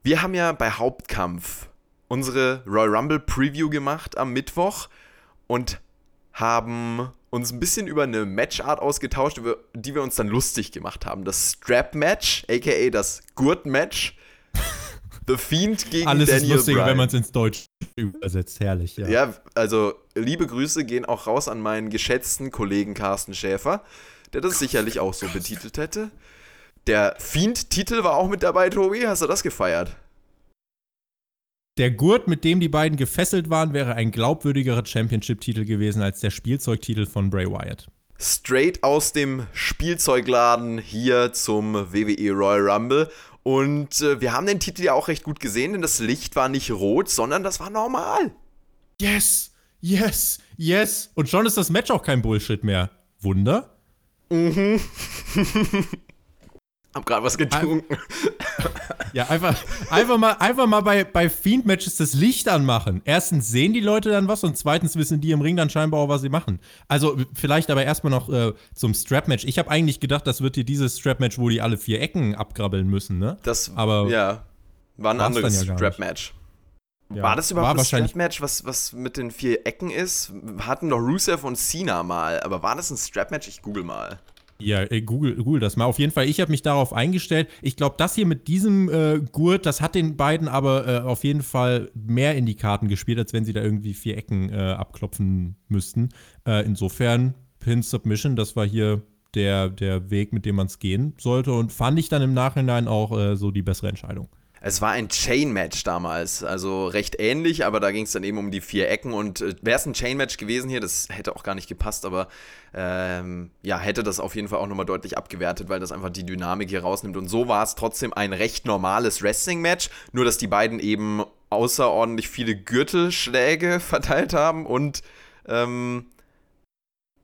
Wir haben ja bei Hauptkampf unsere Royal Rumble Preview gemacht am Mittwoch und haben uns ein bisschen über eine Matchart ausgetauscht, über die wir uns dann lustig gemacht haben. Das Strap Match, aka das Gurt Match. The Fiend gegen
Alles
Daniel
ist lustiger,
Bryan.
wenn man es ins Deutsch übersetzt. Herrlich, ja.
Ja, also liebe Grüße gehen auch raus an meinen geschätzten Kollegen Carsten Schäfer, der das sicherlich auch so betitelt hätte. Der Fiend-Titel war auch mit dabei, Tobi. Hast du das gefeiert?
Der Gurt, mit dem die beiden gefesselt waren, wäre ein glaubwürdigerer Championship-Titel gewesen als der Spielzeugtitel von Bray Wyatt.
Straight aus dem Spielzeugladen hier zum WWE Royal Rumble. Und äh, wir haben den Titel ja auch recht gut gesehen, denn das Licht war nicht rot, sondern das war normal.
Yes, yes, yes. Und schon ist das Match auch kein Bullshit mehr. Wunder?
Mhm. Hab gerade was getrunken.
Ja, einfach, einfach mal, einfach mal bei, bei Fiend-Matches das Licht anmachen. Erstens sehen die Leute dann was und zweitens wissen die im Ring dann scheinbar auch, was sie machen. Also vielleicht aber erstmal noch äh, zum Strap-Match. Ich habe eigentlich gedacht, das wird hier dieses Strap-Match, wo die alle vier Ecken abgrabbeln müssen, ne?
Das
Aber
ja, war ein anderes
ja
Strap-Match.
Ja,
war das
war
überhaupt das
wahrscheinlich-
Strap-Match, was, was mit den vier Ecken ist? Hatten doch Rusev und Cena mal, aber war das ein Strap-Match? Ich google mal.
Ja, äh, Google, Google das mal. Auf jeden Fall, ich habe mich darauf eingestellt. Ich glaube, das hier mit diesem äh, Gurt, das hat den beiden aber äh, auf jeden Fall mehr in die Karten gespielt, als wenn sie da irgendwie vier Ecken äh, abklopfen müssten. Äh, insofern, Pin Submission, das war hier der, der Weg, mit dem man es gehen sollte. Und fand ich dann im Nachhinein auch äh, so die bessere Entscheidung.
Es war ein Chain-Match damals, also recht ähnlich, aber da ging es dann eben um die vier Ecken und äh, wäre es ein Chain-Match gewesen hier, das hätte auch gar nicht gepasst, aber ähm, ja, hätte das auf jeden Fall auch nochmal deutlich abgewertet, weil das einfach die Dynamik hier rausnimmt. Und so war es trotzdem ein recht normales Wrestling-Match, nur dass die beiden eben außerordentlich viele Gürtelschläge verteilt haben und ähm,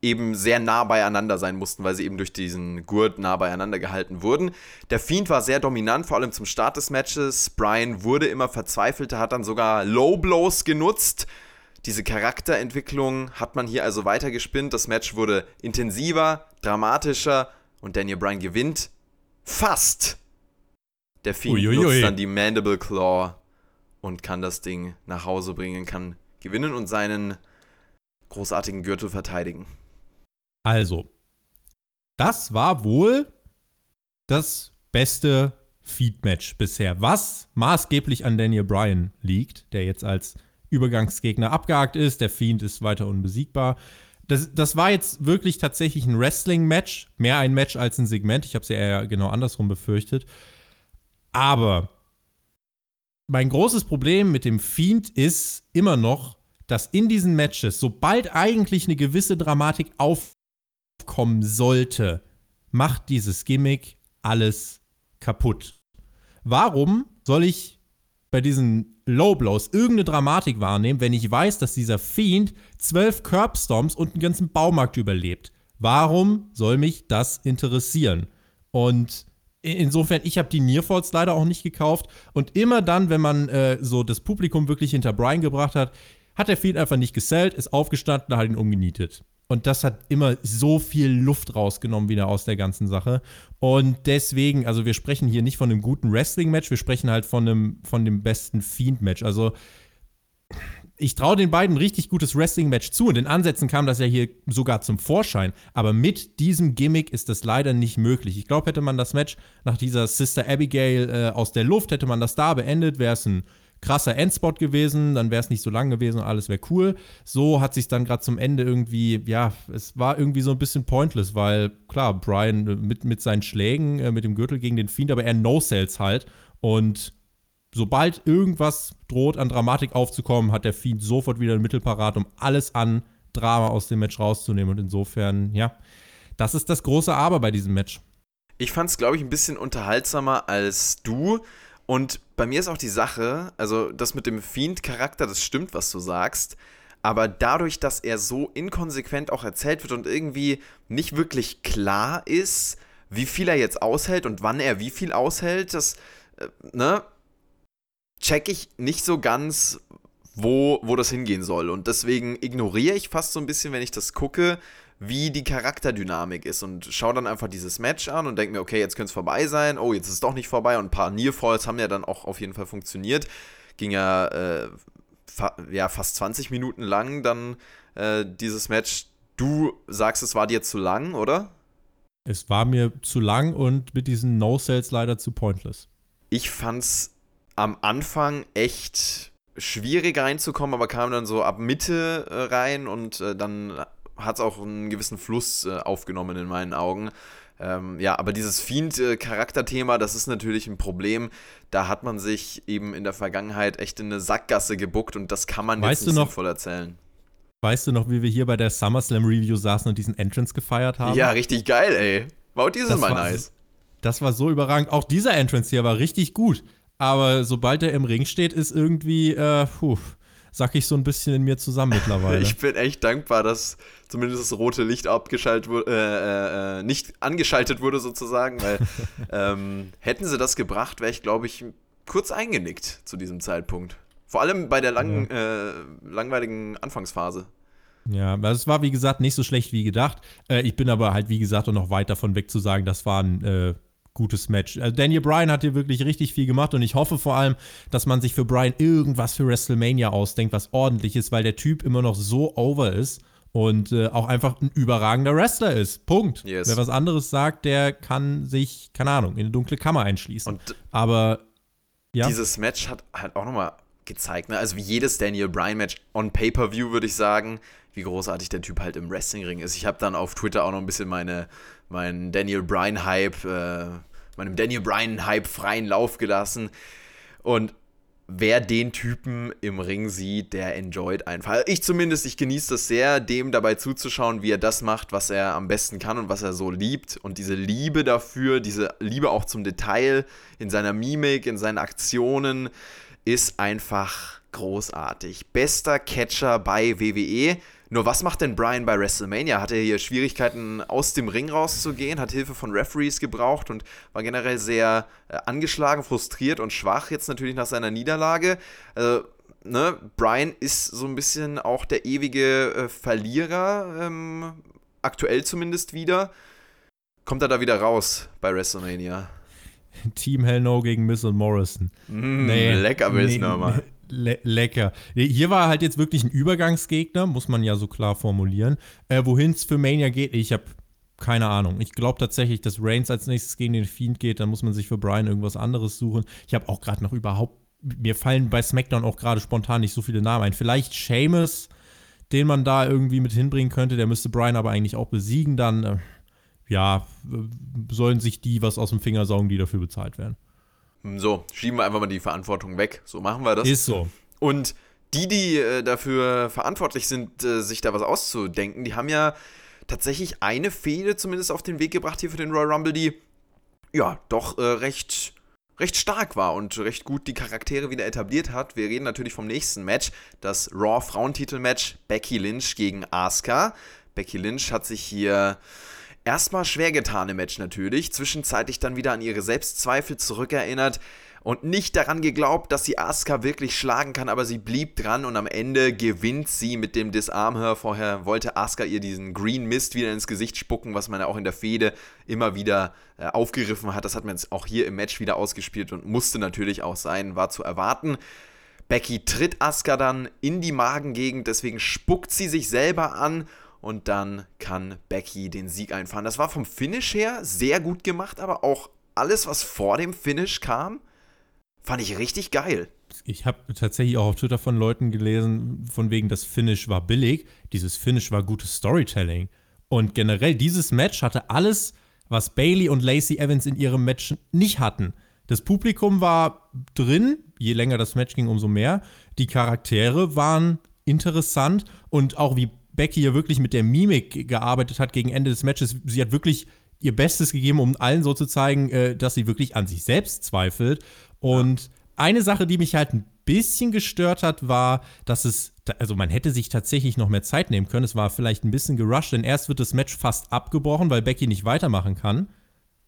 eben sehr nah beieinander sein mussten, weil sie eben durch diesen Gurt nah beieinander gehalten wurden. Der Fiend war sehr dominant, vor allem zum Start des Matches. Brian wurde immer verzweifelter, hat dann sogar Low Blows genutzt. Diese Charakterentwicklung hat man hier also weitergespinnt. Das Match wurde intensiver, dramatischer und Daniel Bryan gewinnt. Fast. Der Fiend
Uiuiui.
nutzt dann die Mandible Claw und kann das Ding nach Hause bringen, kann gewinnen und seinen großartigen Gürtel verteidigen.
Also, das war wohl das beste Feed-Match bisher, was maßgeblich an Daniel Bryan liegt, der jetzt als Übergangsgegner abgehakt ist. Der Fiend ist weiter unbesiegbar. Das, das war jetzt wirklich tatsächlich ein Wrestling-Match, mehr ein Match als ein Segment. Ich habe es ja eher genau andersrum befürchtet. Aber mein großes Problem mit dem Fiend ist immer noch, dass in diesen Matches, sobald eigentlich eine gewisse Dramatik aufkommen sollte, macht dieses Gimmick alles kaputt. Warum soll ich bei diesen Low Blows irgendeine Dramatik wahrnehmen, wenn ich weiß, dass dieser Fiend zwölf Curbstomps und einen ganzen Baumarkt überlebt? Warum soll mich das interessieren? Und insofern, ich habe die Nearfalls leider auch nicht gekauft. Und immer dann, wenn man äh, so das Publikum wirklich hinter Brian gebracht hat, hat der Fiend einfach nicht gesellt, ist aufgestanden, hat ihn umgenietet. Und das hat immer so viel Luft rausgenommen wieder aus der ganzen Sache. Und deswegen, also wir sprechen hier nicht von einem guten Wrestling-Match, wir sprechen halt von einem, von dem besten Fiend-Match. Also ich traue den beiden richtig gutes Wrestling-Match zu in Ansätzen kam das ja hier sogar zum Vorschein. Aber mit diesem Gimmick ist das leider nicht möglich. Ich glaube, hätte man das Match nach dieser Sister Abigail äh, aus der Luft, hätte man das da beendet, wäre es ein krasser Endspot gewesen, dann wäre es nicht so lang gewesen und alles wäre cool. So hat sich dann gerade zum Ende irgendwie, ja, es war irgendwie so ein bisschen pointless, weil klar, Brian äh, mit, mit seinen Schlägen, äh, mit dem Gürtel gegen den Fiend, aber er No-Sells halt und sobald irgendwas droht an Dramatik aufzukommen, hat der Fiend sofort wieder ein Mittel parat, um alles an Drama aus dem Match rauszunehmen. Und insofern, ja, das ist das große Aber bei diesem Match.
Ich fand es, glaube ich, ein bisschen unterhaltsamer als du. Und bei mir ist auch die Sache, also das mit dem Fiend-Charakter, das stimmt, was du sagst. Aber dadurch, dass er so inkonsequent auch erzählt wird und irgendwie nicht wirklich klar ist, wie viel er jetzt aushält und wann er wie viel aushält, das, äh, ne, check ich nicht so ganz, wo, wo das hingehen soll. Und deswegen ignoriere ich fast so ein bisschen, wenn ich das gucke, wie die Charakterdynamik ist und schaue dann einfach dieses Match an und denke mir, okay, jetzt könnte es vorbei sein. Oh, jetzt ist es doch nicht vorbei. Und ein paar Nearfalls haben ja dann auch auf jeden Fall funktioniert. Ging ja, äh, fa ja fast 20 Minuten lang dann äh, dieses Match. Du sagst, es war dir zu lang, oder?
Es war mir zu lang und mit diesen No-Cells leider zu pointless.
Ich fand's am Anfang echt schwierig reinzukommen, aber kam dann so ab Mitte äh, rein und äh, dann hat es auch einen gewissen Fluss äh, aufgenommen in meinen Augen. Ähm, ja, aber dieses Fiend-Charakterthema, das ist natürlich ein Problem. Da hat man sich eben in der Vergangenheit echt in eine Sackgasse gebuckt und das kann man
Weißt
jetzt nicht
du noch-
sinnvoll erzählen.
Weißt du noch, wie wir hier bei der SummerSlam Review saßen und diesen Entrance gefeiert haben?
Ja, richtig geil, ey. Auch dieses
Das
Mal
war-
nice.
das war so überragend. Auch dieser Entrance hier war richtig gut. Aber sobald er im Ring steht, ist irgendwie, äh, puh, sack ich so ein bisschen in mir zusammen mittlerweile.
ich bin echt dankbar, dass zumindest das rote Licht abgeschaltet wurde, äh, äh, nicht angeschaltet wurde sozusagen, weil ähm, hätten sie das gebracht, wäre ich, glaube ich, kurz eingenickt zu diesem Zeitpunkt. Vor allem bei der langen, ja. äh, langweiligen Anfangsphase.
Ja, es war wie gesagt nicht so schlecht wie gedacht. Äh, ich bin aber halt wie gesagt auch noch weit davon weg zu sagen, das war ein äh, gutes Match. Also Daniel Bryan hat hier wirklich richtig viel gemacht und ich hoffe vor allem, dass man sich für Bryan irgendwas für WrestleMania ausdenkt, was ordentlich ist, weil der Typ immer noch so over ist und äh, auch einfach ein überragender Wrestler ist. Punkt. Yes. Wer was anderes sagt, der kann sich, keine Ahnung, in eine dunkle Kammer einschließen. Und aber ja.
Dieses Match hat halt auch nochmal gezeigt, ne? also wie jedes Daniel Bryan Match on Pay-per-View würde ich sagen, wie großartig der Typ halt im Wrestlingring ist. Ich habe dann auf Twitter auch noch ein bisschen meine, meinen Daniel Bryan-Hype, äh, meinem Daniel Bryan-Hype freien Lauf gelassen. Und wer den Typen im Ring sieht, der enjoyt einfach. Ich zumindest, ich genieße das sehr, dem dabei zuzuschauen, wie er das macht, was er am besten kann und was er so liebt. Und diese Liebe dafür, diese Liebe auch zum Detail in seiner Mimik, in seinen Aktionen, ist einfach großartig. Bester Catcher bei WWE. Nur was macht denn Brian bei WrestleMania? Hat er hier Schwierigkeiten aus dem Ring rauszugehen, hat Hilfe von Referees gebraucht und war generell sehr äh, angeschlagen, frustriert und schwach jetzt natürlich nach seiner Niederlage. Also, ne, Brian ist so ein bisschen auch der ewige äh, Verlierer, ähm, aktuell zumindest wieder. Kommt er da wieder raus bei WrestleMania?
Team Hell No gegen Miss und Morrison.
Mm, nee, lecker Miss nochmal.
Le lecker. Hier war halt jetzt wirklich ein Übergangsgegner, muss man ja so klar formulieren. Äh, Wohin es für Mania geht, ich habe keine Ahnung. Ich glaube tatsächlich, dass Reigns als nächstes gegen den Fiend geht. Dann muss man sich für Brian irgendwas anderes suchen. Ich habe auch gerade noch überhaupt. Mir fallen bei SmackDown auch gerade spontan nicht so viele Namen ein. Vielleicht Seamus, den man da irgendwie mit hinbringen könnte. Der müsste Brian aber eigentlich auch besiegen. Dann, äh, ja, sollen sich die was aus dem Finger saugen, die dafür bezahlt werden.
So, schieben wir einfach mal die Verantwortung weg. So machen wir das.
Ist so.
Und die, die äh, dafür verantwortlich sind, äh, sich da was auszudenken, die haben ja tatsächlich eine Fehde zumindest auf den Weg gebracht hier für den Royal Rumble, die ja doch äh, recht, recht stark war und recht gut die Charaktere wieder etabliert hat. Wir reden natürlich vom nächsten Match, das Raw Frauentitel-Match Becky Lynch gegen Asuka. Becky Lynch hat sich hier Erstmal schwer getan im Match natürlich, zwischenzeitlich dann wieder an ihre Selbstzweifel zurückerinnert und nicht daran geglaubt, dass sie Asuka wirklich schlagen kann, aber sie blieb dran und am Ende gewinnt sie mit dem Disarmhör. Vorher wollte Asuka ihr diesen Green Mist wieder ins Gesicht spucken, was man ja auch in der Fehde immer wieder äh, aufgegriffen hat. Das hat man jetzt auch hier im Match wieder ausgespielt und musste natürlich auch sein, war zu erwarten. Becky tritt Asuka dann in die Magengegend, deswegen spuckt sie sich selber an und dann kann Becky den Sieg einfahren. Das war vom Finish her sehr gut gemacht, aber auch alles, was vor dem Finish kam, fand ich richtig geil.
Ich habe tatsächlich auch auf Twitter von Leuten gelesen, von wegen das Finish war billig. Dieses Finish war gutes Storytelling. Und generell, dieses Match hatte alles, was Bailey und Lacey Evans in ihrem Match nicht hatten. Das Publikum war drin, je länger das Match ging, umso mehr. Die Charaktere waren interessant und auch wie Becky hier wirklich mit der Mimik gearbeitet hat gegen Ende des Matches. Sie hat wirklich ihr Bestes gegeben, um allen so zu zeigen, äh, dass sie wirklich an sich selbst zweifelt. Und ja. eine Sache, die mich halt ein bisschen gestört hat, war, dass es, also man hätte sich tatsächlich noch mehr Zeit nehmen können. Es war vielleicht ein bisschen gerusht, denn erst wird das Match fast abgebrochen, weil Becky nicht weitermachen kann.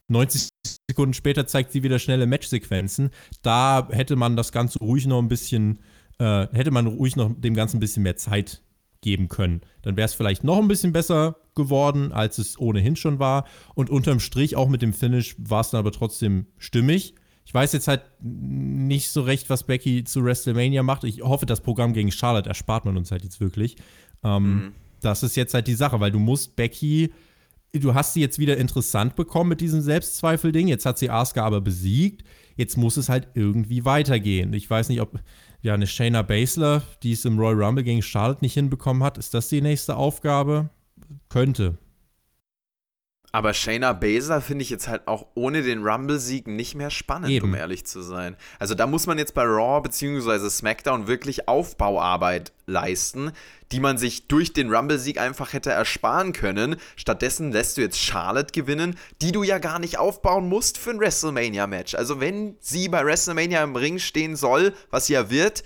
90 Sekunden später zeigt sie wieder schnelle Matchsequenzen. Da hätte man das Ganze ruhig noch ein bisschen, äh, hätte man ruhig noch dem Ganzen ein bisschen mehr Zeit geben können. Dann wäre es vielleicht noch ein bisschen besser geworden, als es ohnehin schon war. Und unterm Strich, auch mit dem Finish, war es dann aber trotzdem stimmig. Ich weiß jetzt halt nicht so recht, was Becky zu WrestleMania macht. Ich hoffe, das Programm gegen Charlotte erspart man uns halt jetzt wirklich. Ähm, mhm. Das ist jetzt halt die Sache, weil du musst Becky, du hast sie jetzt wieder interessant bekommen mit diesem Selbstzweifel-Ding. Jetzt hat sie Asuka aber besiegt. Jetzt muss es halt irgendwie weitergehen. Ich weiß nicht, ob ja, eine Shayna Baszler, die es im Royal Rumble gegen Charlotte nicht hinbekommen hat, ist das die nächste Aufgabe? Könnte.
Aber Shayna Baszler finde ich jetzt halt auch ohne den Rumble-Sieg nicht mehr spannend,
Eben.
um ehrlich zu sein. Also da muss man jetzt bei Raw bzw. SmackDown wirklich Aufbauarbeit leisten, die man sich durch den Rumble-Sieg einfach hätte ersparen können. Stattdessen lässt du jetzt Charlotte gewinnen, die du ja gar nicht aufbauen musst für ein WrestleMania-Match. Also wenn sie bei WrestleMania im Ring stehen soll, was sie ja wird,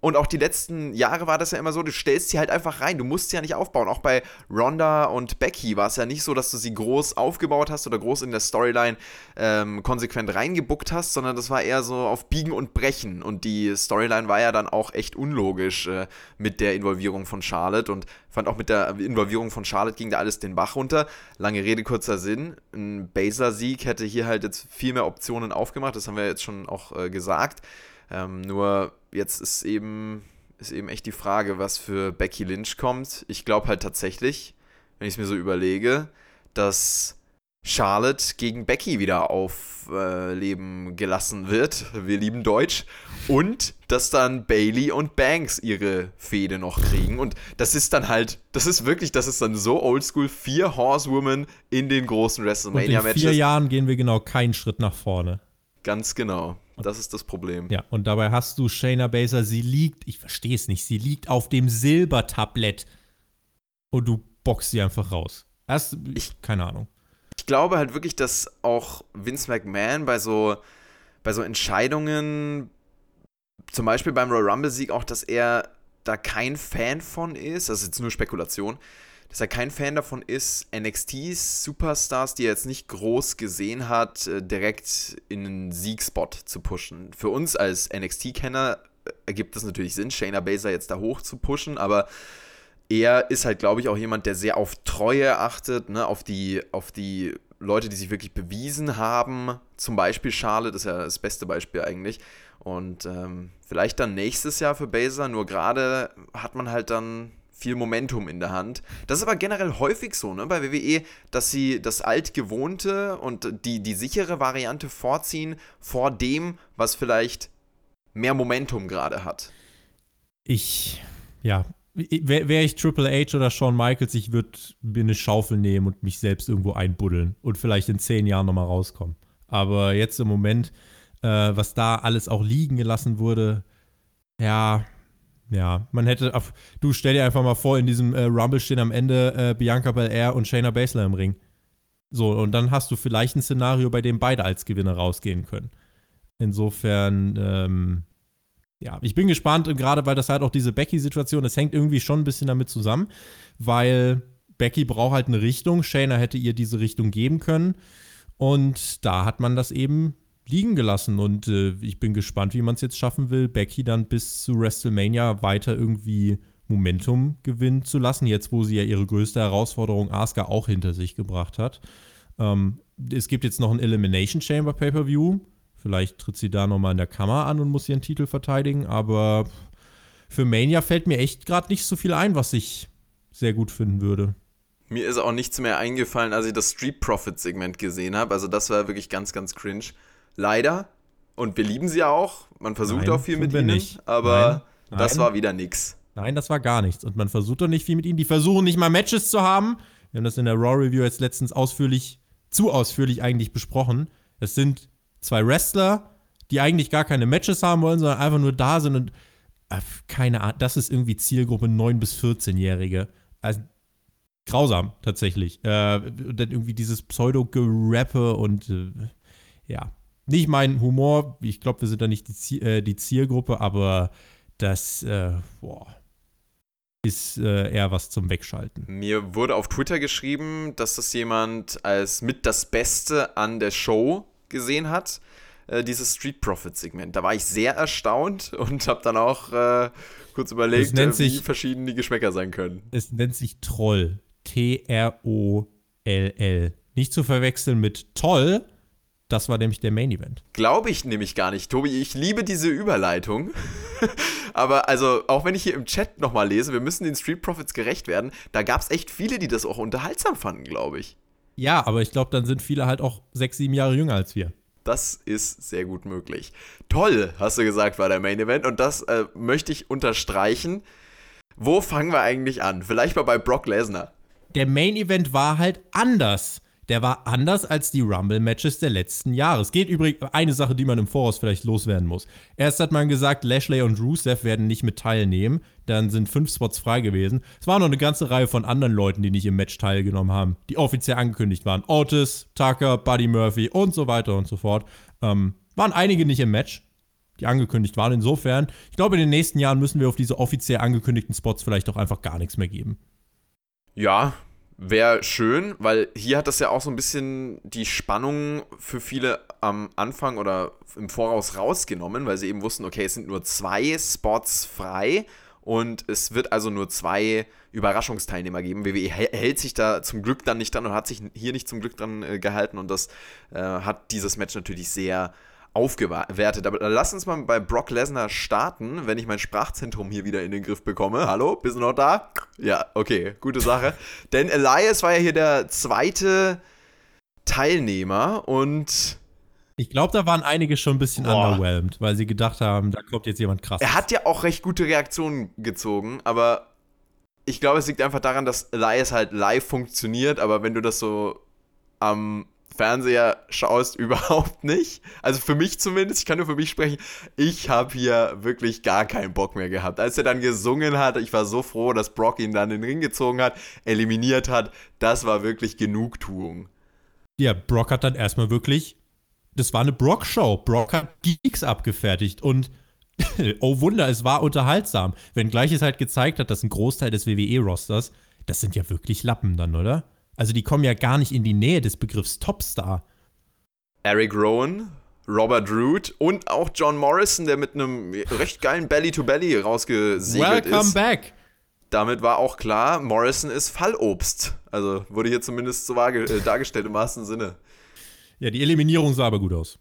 und auch die letzten Jahre war das ja immer so, du stellst sie halt einfach rein. Du musst sie ja nicht aufbauen. Auch bei Ronda und Becky war es ja nicht so, dass du sie groß aufgebaut hast oder groß in der Storyline ähm, konsequent reingebuckt hast, sondern das war eher so auf Biegen und Brechen. Und die Storyline war ja dann auch echt unlogisch äh, mit der Involvierung von Charlotte. Und fand auch mit der Involvierung von Charlotte ging da alles den Bach runter. Lange Rede, kurzer Sinn. Ein Baszler-Sieg hätte hier halt jetzt viel mehr Optionen aufgemacht. Das haben wir jetzt schon auch äh, gesagt. Ähm, nur jetzt ist eben, ist eben echt die Frage, was für Becky Lynch kommt. Ich glaube halt tatsächlich, wenn ich es mir so überlege, dass Charlotte gegen Becky wieder aufleben äh, gelassen wird. Wir lieben Deutsch. Und dass dann Bailey und Banks ihre Fehde noch kriegen. Und das ist dann halt, das ist wirklich, das ist dann so oldschool. Vier Horsewomen in den großen
Und in
WrestleMania-Matches.
vier Jahren gehen wir genau keinen Schritt nach vorne.
Ganz genau. Das ist das Problem.
Ja, und dabei hast du Shayna Baszler, sie liegt, ich verstehe es nicht, sie liegt auf dem Silbertablett und du boxst sie einfach raus. Das, ich, keine Ahnung.
Ich glaube halt wirklich, dass auch Vince McMahon bei so, bei so Entscheidungen, zum Beispiel beim Royal Rumble-Sieg, auch, dass er da kein Fan von ist, das ist jetzt nur Spekulation, dass er kein Fan davon ist, NXTs Superstars, die er jetzt nicht groß gesehen hat, äh, direkt in einen Siegspot zu pushen. Für uns als NXT-Kenner äh, ergibt es natürlich Sinn, Shayna Baszler jetzt da hoch zu pushen, aber er ist halt, glaube ich, auch jemand, der sehr auf Treue achtet, ne, auf die, auf die Leute, die sich wirklich bewiesen haben. Zum Beispiel Charlotte ist ja das beste Beispiel eigentlich. Und ähm, vielleicht dann nächstes Jahr für Baszler, nur gerade hat man halt dann viel Momentum in der Hand. Das ist aber generell häufig so, ne, bei WWE, dass sie das altgewohnte und die, die sichere Variante vorziehen vor dem, was vielleicht mehr Momentum gerade hat.
Ich, ja, wäre wär ich Triple H oder Shawn Michaels, ich würde mir eine Schaufel nehmen und mich selbst irgendwo einbuddeln und vielleicht in zehn Jahren nochmal rauskommen. Aber jetzt im Moment, äh, was da alles auch liegen gelassen wurde, ja, ja, man hätte, du stell dir einfach mal vor, in diesem äh, Rumble stehen am Ende äh, Bianca Belair und Shayna Baszler im Ring. So, und dann hast du vielleicht ein Szenario, bei dem beide als Gewinner rausgehen können. Insofern, ähm, ja, ich bin gespannt, gerade weil das halt auch diese Becky-Situation, das hängt irgendwie schon ein bisschen damit zusammen, weil Becky braucht halt eine Richtung, Shayna hätte ihr diese Richtung geben können und da hat man das eben liegen gelassen und äh, ich bin gespannt, wie man es jetzt schaffen will, Becky dann bis zu WrestleMania weiter irgendwie Momentum gewinnen zu lassen, jetzt wo sie ja ihre größte Herausforderung Asuka auch hinter sich gebracht hat. Ähm, es gibt jetzt noch ein Elimination Chamber Pay-Per-View, Vielleicht tritt sie da nochmal in der Kammer an und muss ihren Titel verteidigen, aber für Mania fällt mir echt gerade nicht so viel ein, was ich sehr gut finden würde.
Mir ist auch nichts mehr eingefallen, als ich das Street Profit Segment gesehen habe. Also das war wirklich ganz, ganz cringe. Leider. Und wir lieben sie ja auch. Man versucht
Nein,
auch viel mit ihnen.
nicht.
Aber
Nein,
das
nein.
war wieder nix.
Nein, das war gar nichts. Und man versucht doch nicht viel mit ihnen. Die versuchen nicht mal Matches zu haben. Wir haben das in der Raw Review jetzt letztens ausführlich, zu ausführlich eigentlich besprochen. Es sind zwei Wrestler, die eigentlich gar keine Matches haben wollen, sondern einfach nur da sind und äh, keine Ahnung, das ist irgendwie Zielgruppe 9- bis 14-Jährige. Also grausam, tatsächlich. Äh, und dann irgendwie dieses Pseudo-Gerappe und äh, ja. Nicht mein Humor, ich glaube, wir sind da nicht die, Ziel, äh, die Zielgruppe, aber das, äh, boah, ist äh, eher was zum Wegschalten.
Mir wurde auf Twitter geschrieben, dass das jemand als mit das Beste an der Show gesehen hat. äh, Dieses Street Profit Segment. Da war ich sehr erstaunt und habe dann auch äh, kurz überlegt,
nennt
äh, wie
sich-
verschieden die Geschmäcker sein können.
Es nennt sich Troll. T-R-O-L-L. Nicht zu verwechseln mit Toll. Das war nämlich der Main Event.
Glaube ich nämlich gar nicht, Tobi. Ich liebe diese Überleitung. Aber also, auch wenn ich hier im Chat nochmal lese, wir müssen den Street Profits gerecht werden, da gab es echt viele, die das auch unterhaltsam fanden, glaube ich.
Ja, aber ich glaube, dann sind viele halt auch sechs, sieben Jahre jünger als wir.
Das ist sehr gut möglich. Toll, hast du gesagt, war der Main Event. Und das äh, möchte ich unterstreichen. Wo fangen wir eigentlich an? Vielleicht mal bei Brock Lesnar.
Der Main Event war halt anders. Der war anders als die Rumble-Matches der letzten Jahre. Es geht übrigens eine Sache, die man im Voraus vielleicht loswerden muss. Erst hat man gesagt, Lashley und Rusev werden nicht mit teilnehmen. Dann sind fünf Spots frei gewesen. Es war noch eine ganze Reihe von anderen Leuten, die nicht im Match teilgenommen haben, die offiziell angekündigt waren. Otis, Tucker, Buddy Murphy und so weiter und so fort. Ähm, waren einige nicht im Match, die angekündigt waren. Insofern, ich glaube, in den nächsten Jahren müssen wir auf diese offiziell angekündigten Spots vielleicht auch einfach gar nichts mehr geben.
Ja, wäre schön, weil hier hat das ja auch so ein bisschen die Spannung für viele am Anfang oder im Voraus rausgenommen, weil sie eben wussten, okay, es sind nur zwei Spots frei und es wird also nur zwei Überraschungsteilnehmer geben. WWE hält sich da zum Glück dann nicht dran und hat sich hier nicht zum Glück dran äh, gehalten und das äh, hat dieses Match natürlich sehr aufgewertet. Aber lass uns mal bei Brock Lesnar starten, wenn ich mein Sprachzentrum hier wieder in den Griff bekomme. Hallo, bist du noch da? Ja, okay, gute Sache. Denn Elias war ja hier der zweite Teilnehmer und
ich glaube, da waren einige schon ein bisschen Boah. underwhelmed, weil sie gedacht haben, da kommt jetzt jemand krass.
Er hat ja auch recht gute Reaktionen gezogen, aber ich glaube, es liegt einfach daran, dass Elias halt live funktioniert, aber wenn du das so am Fernseher schaust, überhaupt nicht. Also für mich zumindest, ich kann nur für mich sprechen, ich habe hier wirklich gar keinen Bock mehr gehabt. Als er dann gesungen hat, ich war so froh, dass Brock ihn dann in den Ring gezogen hat, eliminiert hat, das war wirklich Genugtuung.
Ja, Brock hat dann erstmal wirklich, das war eine Brock-Show. Brock hat Geeks abgefertigt und oh Wunder, es war unterhaltsam. Wenngleich es halt gezeigt hat, dass ein Großteil des WWE-Rosters, das sind ja wirklich Lappen dann, oder? Also die kommen ja gar nicht in die Nähe des Begriffs Topstar.
Eric Rowan, Robert Root und auch John Morrison, der mit einem recht geilen Belly-to-Belly -Belly rausgesegelt
Welcome ist. back!
Damit war auch klar, Morrison ist Fallobst. Also wurde hier zumindest so äh, dargestellt im wahrsten Sinne.
Ja, die Eliminierung sah aber gut aus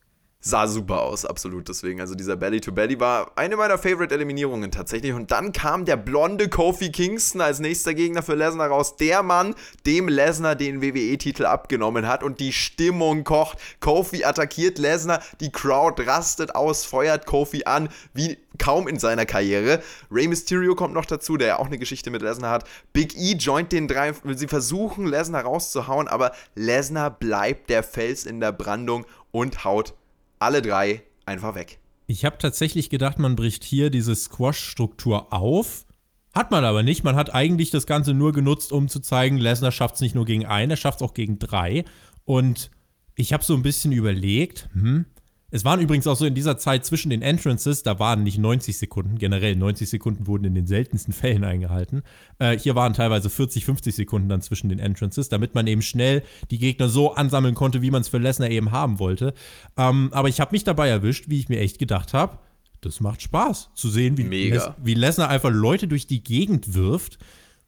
sah super aus, absolut. Deswegen, also dieser Belly to Belly war eine meiner Favorite-Eliminierungen tatsächlich. Und dann kam der blonde Kofi Kingston als nächster Gegner für Lesnar raus. Der Mann, dem Lesnar den WWE-Titel abgenommen hat. Und die Stimmung kocht. Kofi attackiert Lesnar, die Crowd rastet aus, feuert Kofi an, wie kaum in seiner Karriere. Rey Mysterio kommt noch dazu, der ja auch eine Geschichte mit Lesnar hat. Big E joint den drei. Sie versuchen, Lesnar rauszuhauen, aber Lesnar bleibt der Fels in der Brandung und haut alle drei einfach weg.
Ich habe tatsächlich gedacht, man bricht hier diese Squash-Struktur auf. Hat man aber nicht. Man hat eigentlich das Ganze nur genutzt, um zu zeigen, Lesnar schafft es nicht nur gegen einen, er schafft es auch gegen drei. Und ich habe so ein bisschen überlegt, hm, es waren übrigens auch so in dieser Zeit zwischen den Entrances, da waren nicht 90 Sekunden, generell 90 Sekunden wurden in den seltensten Fällen eingehalten. Äh, hier waren teilweise 40, 50 Sekunden dann zwischen den Entrances, damit man eben schnell die Gegner so ansammeln konnte, wie man es für Lesnar eben haben wollte. Ähm, aber ich habe mich dabei erwischt, wie ich mir echt gedacht habe, das macht Spaß zu sehen, wie, Les wie Lesnar einfach Leute durch die Gegend wirft.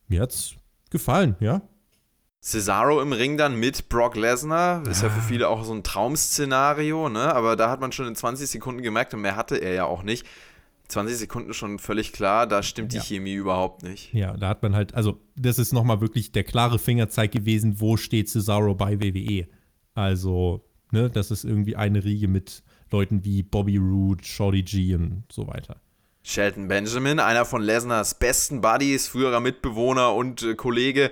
Mir hat's gefallen, ja.
Cesaro im Ring dann mit Brock Lesnar. Ist ja für viele auch so ein Traum-Szenario, ne? Aber da hat man schon in 20 Sekunden gemerkt, und mehr hatte er ja auch nicht. 20 Sekunden schon völlig klar, da stimmt die ja. Chemie überhaupt nicht.
Ja, da hat man halt, also das ist nochmal wirklich der klare Fingerzeig gewesen, wo steht Cesaro bei WWE. Also, ne, das ist irgendwie eine Riege mit Leuten wie Bobby Roode, Shorty G und so weiter.
Shelton Benjamin, einer von Lesnars besten Buddies, früherer Mitbewohner und äh, Kollege,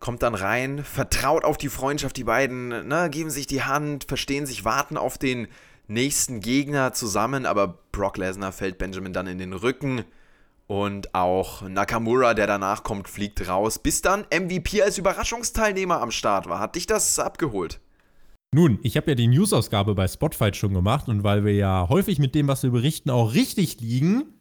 kommt dann rein, vertraut auf die Freundschaft, die beiden ne, geben sich die Hand, verstehen sich, warten auf den nächsten Gegner zusammen, aber Brock Lesnar fällt Benjamin dann in den Rücken und auch Nakamura, der danach kommt, fliegt raus, bis dann MVP als Überraschungsteilnehmer am Start war. Hat dich das abgeholt?
Nun, ich habe ja die Newsausgabe bei Spotfight schon gemacht und weil wir ja häufig mit dem, was wir berichten, auch richtig liegen,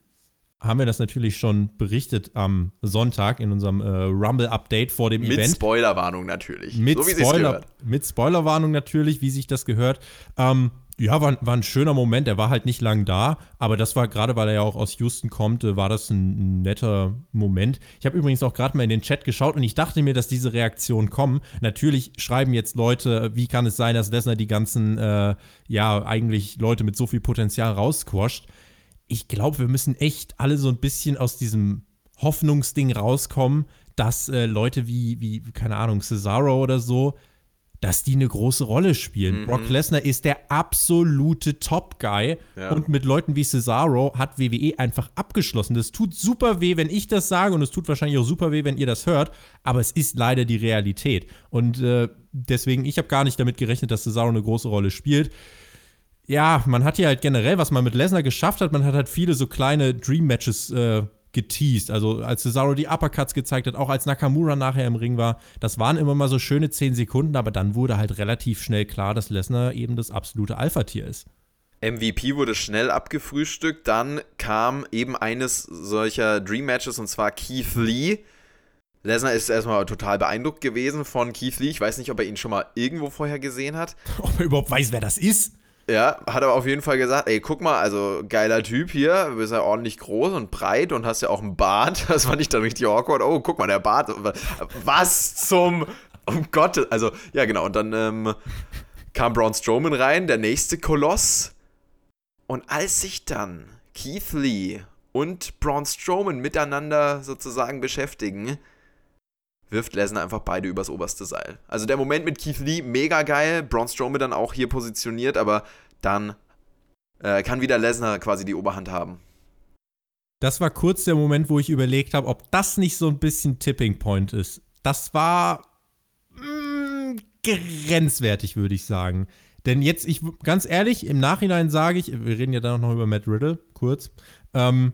haben wir das natürlich schon berichtet am Sonntag in unserem äh, Rumble-Update vor dem
mit
Event.
Mit Spoilerwarnung natürlich.
Mit, so Spoiler, mit Spoilerwarnung natürlich, wie sich das gehört. Ähm, ja, war, war, ein schöner Moment. Er war halt nicht lang da, aber das war gerade, weil er ja auch aus Houston kommt, äh, war das ein, netter Moment. Ich habe übrigens auch gerade mal in den Chat geschaut und ich dachte mir, dass diese Reaktionen kommen. Natürlich schreiben jetzt Leute, wie kann es sein, dass Lesnar die ganzen, äh, ja, eigentlich Leute mit so viel Potenzial rausquasht ich glaube, wir müssen echt alle so ein bisschen aus diesem Hoffnungsding rauskommen, dass äh, Leute wie, wie, keine Ahnung, Cesaro oder so, dass die eine große Rolle spielen. Mhm. Brock Lesnar ist der absolute Top-Guy ja. und mit Leuten wie Cesaro hat WWE einfach abgeschlossen. Das tut super weh, wenn ich das sage und es tut wahrscheinlich auch super weh, wenn ihr das hört, aber es ist leider die Realität. Und äh, deswegen, ich habe gar nicht damit gerechnet, dass Cesaro eine große Rolle spielt. Ja, man hat hier halt generell, was man mit Lesnar geschafft hat, man hat halt viele so kleine Dream-Matches äh, geteased. Also als Cesaro die Uppercuts gezeigt hat, auch als Nakamura nachher im Ring war, das waren immer mal so schöne 10 Sekunden, aber dann wurde halt relativ schnell klar, dass Lesnar eben das absolute Alpha-Tier ist.
MVP wurde schnell abgefrühstückt, dann kam eben eines solcher Dream Matches und zwar Keith Lee. Lesnar ist erstmal total beeindruckt gewesen von Keith Lee. Ich weiß nicht, ob er ihn schon mal irgendwo vorher gesehen hat.
Ob er überhaupt weiß, wer das ist?
Ja, hat er auf jeden Fall gesagt, ey, guck mal, also geiler Typ hier, bist ja ordentlich groß und breit und hast ja auch einen Bart. Das fand ich dann richtig awkward. Oh, guck mal, der Bart. Was zum, um Gott, also, ja genau. Und dann ähm, kam Braun Strowman rein, der nächste Koloss. Und als sich dann Keith Lee und Braun Strowman miteinander sozusagen beschäftigen, wirft Lesnar einfach beide übers oberste Seil. Also der Moment mit Keith Lee, mega geil. Braun Strowman dann auch hier positioniert, aber dann äh, kann wieder Lesnar quasi die Oberhand haben.
Das war kurz der Moment, wo ich überlegt habe, ob das nicht so ein bisschen Tipping Point ist. Das war mh, mm, grenzwertig, würde ich sagen. Denn jetzt, ich ganz ehrlich, im Nachhinein sage ich, wir reden ja dann noch über Matt Riddle, kurz, ähm,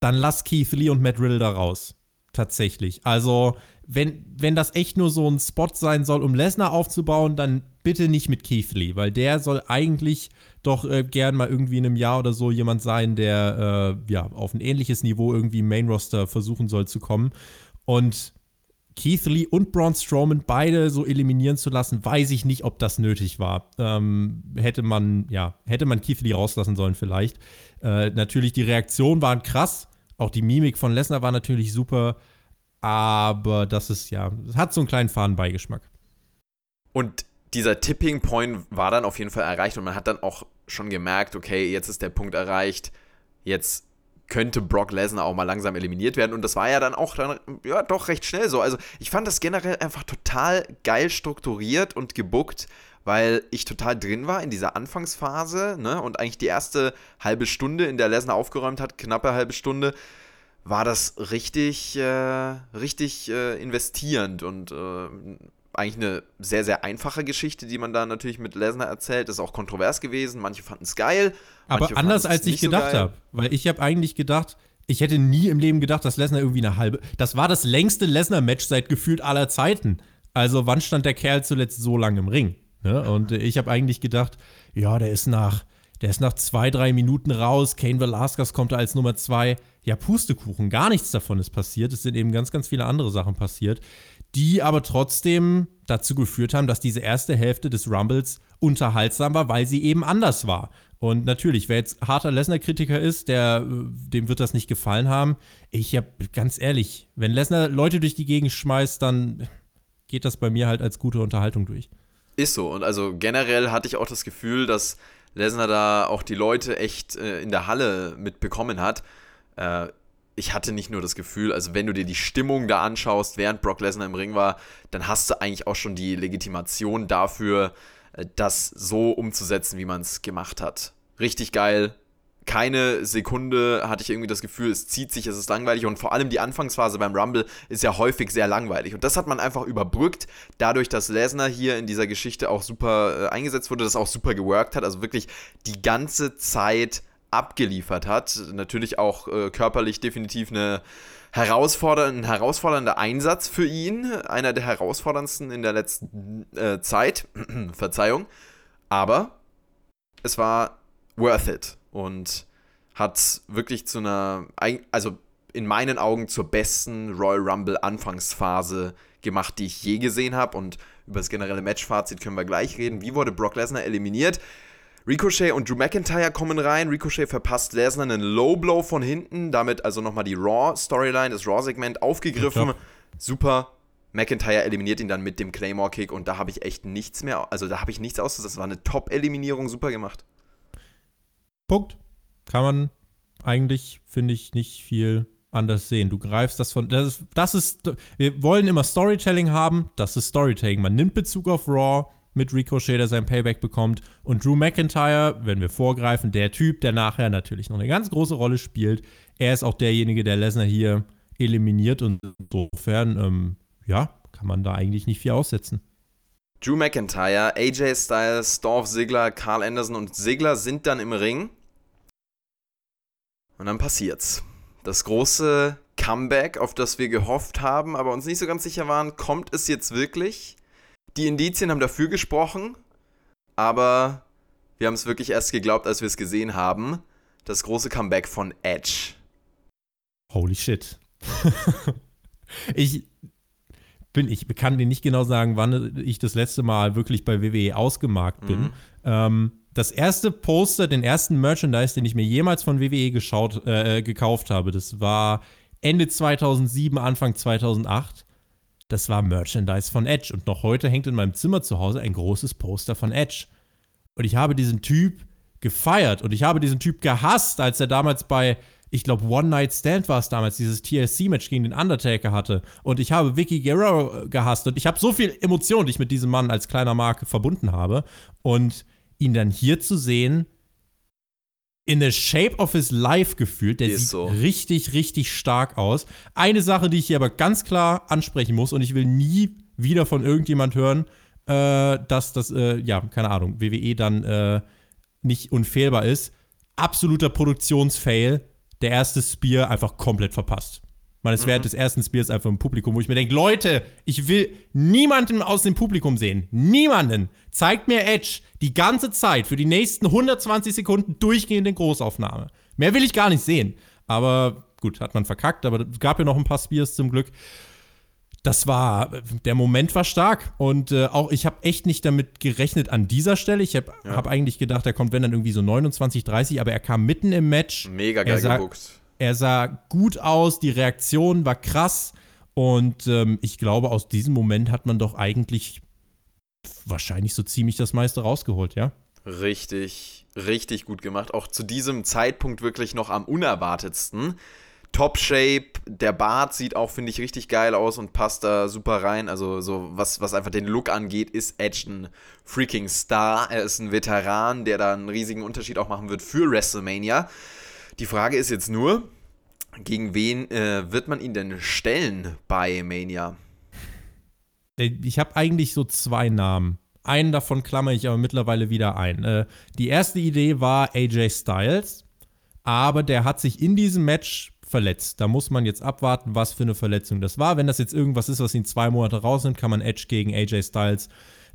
dann lass Keith Lee und Matt Riddle da raus. Tatsächlich. Also, wenn, wenn das echt nur so ein Spot sein soll, um Lesnar aufzubauen, dann bitte nicht mit Keith Lee, weil der soll eigentlich doch äh, gern mal irgendwie in einem Jahr oder so jemand sein, der äh, ja auf ein ähnliches Niveau irgendwie im Main Roster versuchen soll zu kommen. Und Keith Lee und Braun Strowman beide so eliminieren zu lassen, weiß ich nicht, ob das nötig war. Ähm, hätte man, ja, hätte man Keith Lee rauslassen sollen vielleicht. Äh, natürlich, die Reaktionen waren krass. Auch die Mimik von Lesnar war natürlich super. Aber das ist ja, hat so einen kleinen Fadenbeigeschmack.
Und dieser Tipping Point war dann auf jeden Fall erreicht und man hat dann auch schon gemerkt, okay, jetzt ist der Punkt erreicht, jetzt könnte Brock Lesnar auch mal langsam eliminiert werden und das war ja dann auch dann ja doch recht schnell so. Also, ich fand das generell einfach total geil strukturiert und gebuckt, weil ich total drin war in dieser Anfangsphase, ne, und eigentlich die erste halbe Stunde, in der Lesnar aufgeräumt hat, knappe halbe Stunde, war das richtig, äh, richtig äh, investierend und äh, eigentlich eine sehr, sehr einfache Geschichte, die man da natürlich mit Lesnar erzählt. Das ist auch kontrovers gewesen. Manche fanden es geil.
Aber anders als ich gedacht so habe. Weil ich habe eigentlich gedacht, ich hätte nie im Leben gedacht, dass Lesnar irgendwie eine halbe. Das war das längste Lesnar-Match seit gefühlt aller Zeiten. Also, wann stand der Kerl zuletzt so lange im Ring? Ne? Und ich habe eigentlich gedacht, ja, der ist nach, der ist nach zwei, drei Minuten raus. Kane Velasquez kommt da als Nummer zwei ja, Pustekuchen, gar nichts davon ist passiert. Es sind eben ganz, ganz viele andere Sachen passiert, die aber trotzdem dazu geführt haben, dass diese erste Hälfte des Rumbles unterhaltsam war, weil sie eben anders war. Und natürlich, wer jetzt harter Lesnar-Kritiker ist, der, dem wird das nicht gefallen haben. Ich habe ganz ehrlich, wenn Lesnar Leute durch die Gegend schmeißt, dann geht das bei mir halt als gute Unterhaltung durch.
Ist so. Und also generell hatte ich auch das Gefühl, dass Lesnar da auch die Leute echt äh, in der Halle mitbekommen hat äh, ich hatte nicht nur das Gefühl, also wenn du dir die Stimmung da anschaust, während Brock Lesnar im Ring war, dann hast du eigentlich auch schon die Legitimation dafür, äh, das so umzusetzen, wie man es gemacht hat. Richtig geil. Keine Sekunde hatte ich irgendwie das Gefühl, es zieht sich, es ist langweilig und vor allem die Anfangsphase beim Rumble ist ja häufig sehr langweilig und das hat man einfach überbrückt, dadurch, dass Lesnar hier in dieser Geschichte auch super äh, eingesetzt wurde, das auch super geworkt hat, also wirklich die ganze Zeit abgeliefert hat. Natürlich auch äh, körperlich definitiv eine herausfordernd, ein herausfordernder Einsatz für ihn. Einer der herausforderndsten in der letzten äh, Zeit. Verzeihung. Aber es war worth it und hat wirklich zu einer, also in meinen Augen zur besten Royal Rumble Anfangsphase gemacht, die ich je gesehen habe. Und über das generelle Matchfazit können wir gleich reden. Wie wurde Brock Lesnar eliminiert? Ricochet und Drew McIntyre kommen rein. Ricochet verpasst Lesnar einen Low Blow von hinten. Damit also nochmal die Raw-Storyline, das Raw-Segment aufgegriffen. Ja, Super. McIntyre eliminiert ihn dann mit dem Claymore-Kick und da habe ich echt nichts mehr, also da habe ich nichts auszusetzen. Das war eine Top-Eliminierung, super gemacht.
Punkt. Kann man eigentlich, finde ich, nicht viel anders sehen. Du greifst das von. Das ist, das ist. Wir wollen immer Storytelling haben. Das ist Storytelling. Man nimmt Bezug auf Raw mit Ricochet, der sein Payback bekommt. Und Drew McIntyre, wenn wir vorgreifen, der Typ, der nachher natürlich noch eine ganz große Rolle spielt. Er ist auch derjenige, der Lesnar hier eliminiert. Und insofern, ähm, ja, kann man da eigentlich nicht viel aussetzen.
Drew McIntyre, AJ Styles, Dolph Ziggler, Carl Anderson und Ziggler sind dann im Ring. Und dann passiert's. Das große Comeback, auf das wir gehofft haben, aber uns nicht so ganz sicher waren, kommt es jetzt wirklich? Die Indizien haben dafür gesprochen, aber wir haben es wirklich erst geglaubt, als wir es gesehen haben. Das große Comeback von Edge.
Holy shit. ich, bin, ich kann dir nicht genau sagen, wann ich das letzte Mal wirklich bei WWE ausgemarkt bin. Mhm. Ähm, das erste Poster, den ersten Merchandise, den ich mir jemals von WWE geschaut, äh, gekauft habe, das war Ende 2007, Anfang 2008. Das war Merchandise von Edge. Und noch heute hängt in meinem Zimmer zu Hause ein großes Poster von Edge. Und ich habe diesen Typ gefeiert und ich habe diesen Typ gehasst, als er damals bei ich glaube, One Night Stand war es damals, dieses TLC-Match gegen den Undertaker hatte. Und ich habe Vicky Guerrero gehasst. Und ich habe so viel Emotion, die ich mit diesem Mann als kleiner Marke verbunden habe. Und ihn dann hier zu sehen, in the shape of his life gefühlt. Der sieht so. richtig, richtig stark aus. Eine Sache, die ich hier aber ganz klar ansprechen muss, und ich will nie wieder von irgendjemand hören, äh, dass das, äh, ja, keine Ahnung, WWE dann äh, nicht unfehlbar ist. Absoluter Produktionsfail der erste Spear einfach komplett verpasst. Ist mhm. während des ersten Spears einfach im Publikum, wo ich mir denke, Leute, ich will niemanden aus dem Publikum sehen. Niemanden. Zeigt mir Edge die ganze Zeit für die nächsten 120 Sekunden durchgehend in Großaufnahme. Mehr will ich gar nicht sehen. Aber gut, hat man verkackt, aber es gab ja noch ein paar Spears zum Glück. Das war, der Moment war stark und äh, auch ich habe echt nicht damit gerechnet an dieser Stelle. Ich habe ja. hab eigentlich gedacht, er kommt, wenn dann irgendwie so 29, 30, aber er kam mitten im Match.
Mega geil gebuckt.
Er sah gut aus, die Reaktion war krass und ähm, ich glaube, aus diesem Moment hat man doch eigentlich wahrscheinlich so ziemlich das meiste rausgeholt, ja?
Richtig, richtig gut gemacht. Auch zu diesem Zeitpunkt wirklich noch am unerwartetsten. Top-Shape, der Bart sieht auch, finde ich, richtig geil aus und passt da super rein. Also, so was, was einfach den Look angeht, ist Edge ein freaking Star. Er ist ein Veteran, der da einen riesigen Unterschied auch machen wird für WrestleMania. Die Frage ist jetzt nur, gegen wen äh, wird man ihn denn stellen bei Mania?
Äh, ich habe eigentlich so zwei Namen. Einen davon klammer ich aber mittlerweile wieder ein. Äh, die erste Idee war AJ Styles, aber der hat sich in diesem Match verletzt. Da muss man jetzt abwarten, was für eine Verletzung das war. Wenn das jetzt irgendwas ist, was ihn zwei Monate rausnimmt, kann man Edge gegen AJ Styles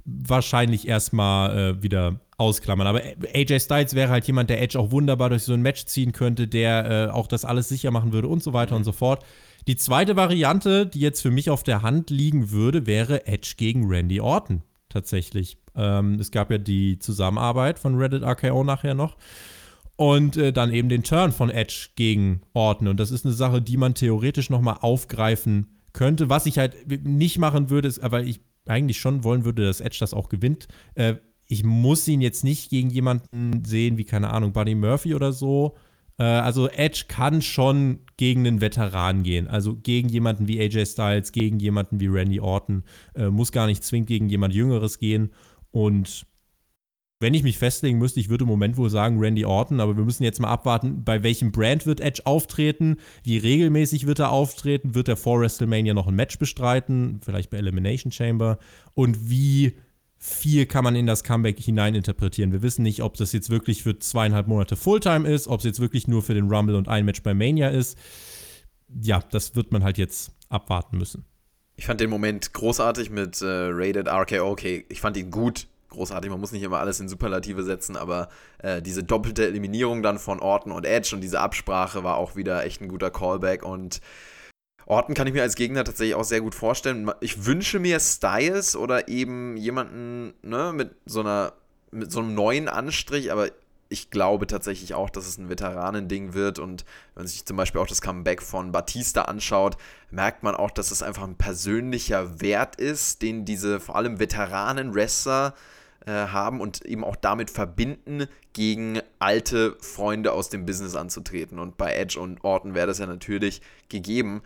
wahrscheinlich erstmal äh, wieder ausklammern. Aber AJ Styles wäre halt jemand, der Edge auch wunderbar durch so ein Match ziehen könnte, der äh, auch das alles sicher machen würde und so weiter und so fort. Die zweite Variante, die jetzt für mich auf der Hand liegen würde, wäre Edge gegen Randy Orton tatsächlich. Ähm, es gab ja die Zusammenarbeit von Reddit RKO nachher noch und äh, dann eben den Turn von Edge gegen Orton. Und das ist eine Sache, die man theoretisch nochmal aufgreifen könnte. Was ich halt nicht machen würde, ist, aber ich eigentlich schon wollen würde, dass Edge das auch gewinnt. Äh, ich muss ihn jetzt nicht gegen jemanden sehen, wie, keine Ahnung, Buddy Murphy oder so. Äh, also Edge kann schon gegen einen Veteran gehen. Also gegen jemanden wie AJ Styles, gegen jemanden wie Randy Orton. Äh, muss gar nicht zwingend gegen jemand Jüngeres gehen. Und wenn ich mich festlegen müsste, ich würde im Moment wohl sagen Randy Orton, aber wir müssen jetzt mal abwarten, bei welchem Brand wird Edge auftreten, wie regelmäßig wird er auftreten, wird er vor WrestleMania noch ein Match bestreiten, vielleicht bei Elimination Chamber und wie viel kann man in das Comeback hineininterpretieren. Wir wissen nicht, ob das jetzt wirklich für zweieinhalb Monate Fulltime ist, ob es jetzt wirklich nur für den Rumble und ein Match bei Mania ist. Ja, das wird man halt jetzt abwarten müssen.
Ich fand den Moment großartig mit äh, Rated RKO. Okay, ich fand ihn gut großartig. Man muss nicht immer alles in Superlative setzen, aber äh, diese doppelte Eliminierung dann von Orton und Edge und diese Absprache war auch wieder echt ein guter Callback und Orton kann ich mir als Gegner tatsächlich auch sehr gut vorstellen. Ich wünsche mir Styles oder eben jemanden ne, mit so einer mit so einem neuen Anstrich, aber ich glaube tatsächlich auch, dass es ein Veteranending wird und wenn man sich zum Beispiel auch das Comeback von Batista anschaut, merkt man auch, dass es einfach ein persönlicher Wert ist, den diese vor allem Veteranen-Wrestler äh, haben und eben auch damit verbinden, gegen alte Freunde aus dem Business anzutreten. Und bei Edge und Orton wäre das ja natürlich gegeben.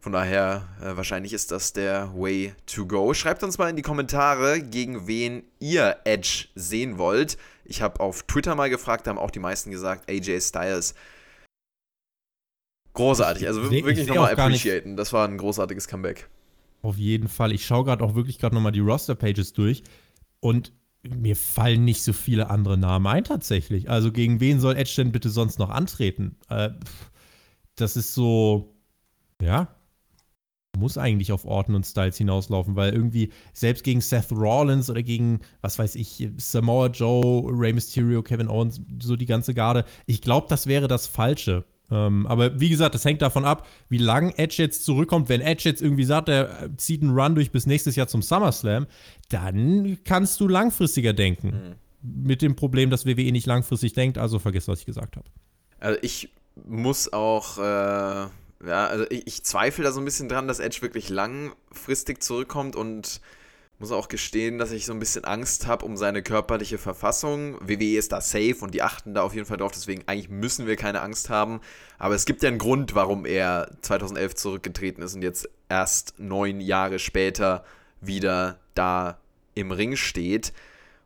Von daher, äh, wahrscheinlich ist das der Way to go. Schreibt uns mal in die Kommentare, gegen wen ihr Edge sehen wollt. Ich habe auf Twitter mal gefragt, da haben auch die meisten gesagt, AJ Styles. Großartig, also wirklich nochmal appreciaten. Das war ein großartiges Comeback.
Auf jeden Fall. Ich schaue gerade auch wirklich gerade nochmal die Roster-Pages durch und mir fallen nicht so viele andere Namen ein tatsächlich. Also gegen wen soll Edge denn bitte sonst noch antreten? Äh, das ist so, ja, muss eigentlich auf Orton und Styles hinauslaufen, weil irgendwie selbst gegen Seth Rollins oder gegen, was weiß ich, Samoa Joe, Rey Mysterio, Kevin Owens, so die ganze Garde, ich glaube, das wäre das Falsche. Ähm, aber wie gesagt, das hängt davon ab, wie lang Edge jetzt zurückkommt. Wenn Edge jetzt irgendwie sagt, er zieht einen Run durch bis nächstes Jahr zum SummerSlam, dann kannst du langfristiger denken. Mit dem Problem, dass WWE nicht langfristig denkt, also vergiss, was ich gesagt habe.
Also ich muss auch, äh, ja, also ich, ich zweifle da so ein bisschen dran, dass Edge wirklich langfristig zurückkommt und muss auch gestehen, dass ich so ein bisschen Angst habe um seine körperliche Verfassung. WWE ist da safe und die achten da auf jeden Fall drauf, deswegen eigentlich müssen wir keine Angst haben. Aber es gibt ja einen Grund, warum er 2011 zurückgetreten ist und jetzt erst neun Jahre später wieder da im Ring steht.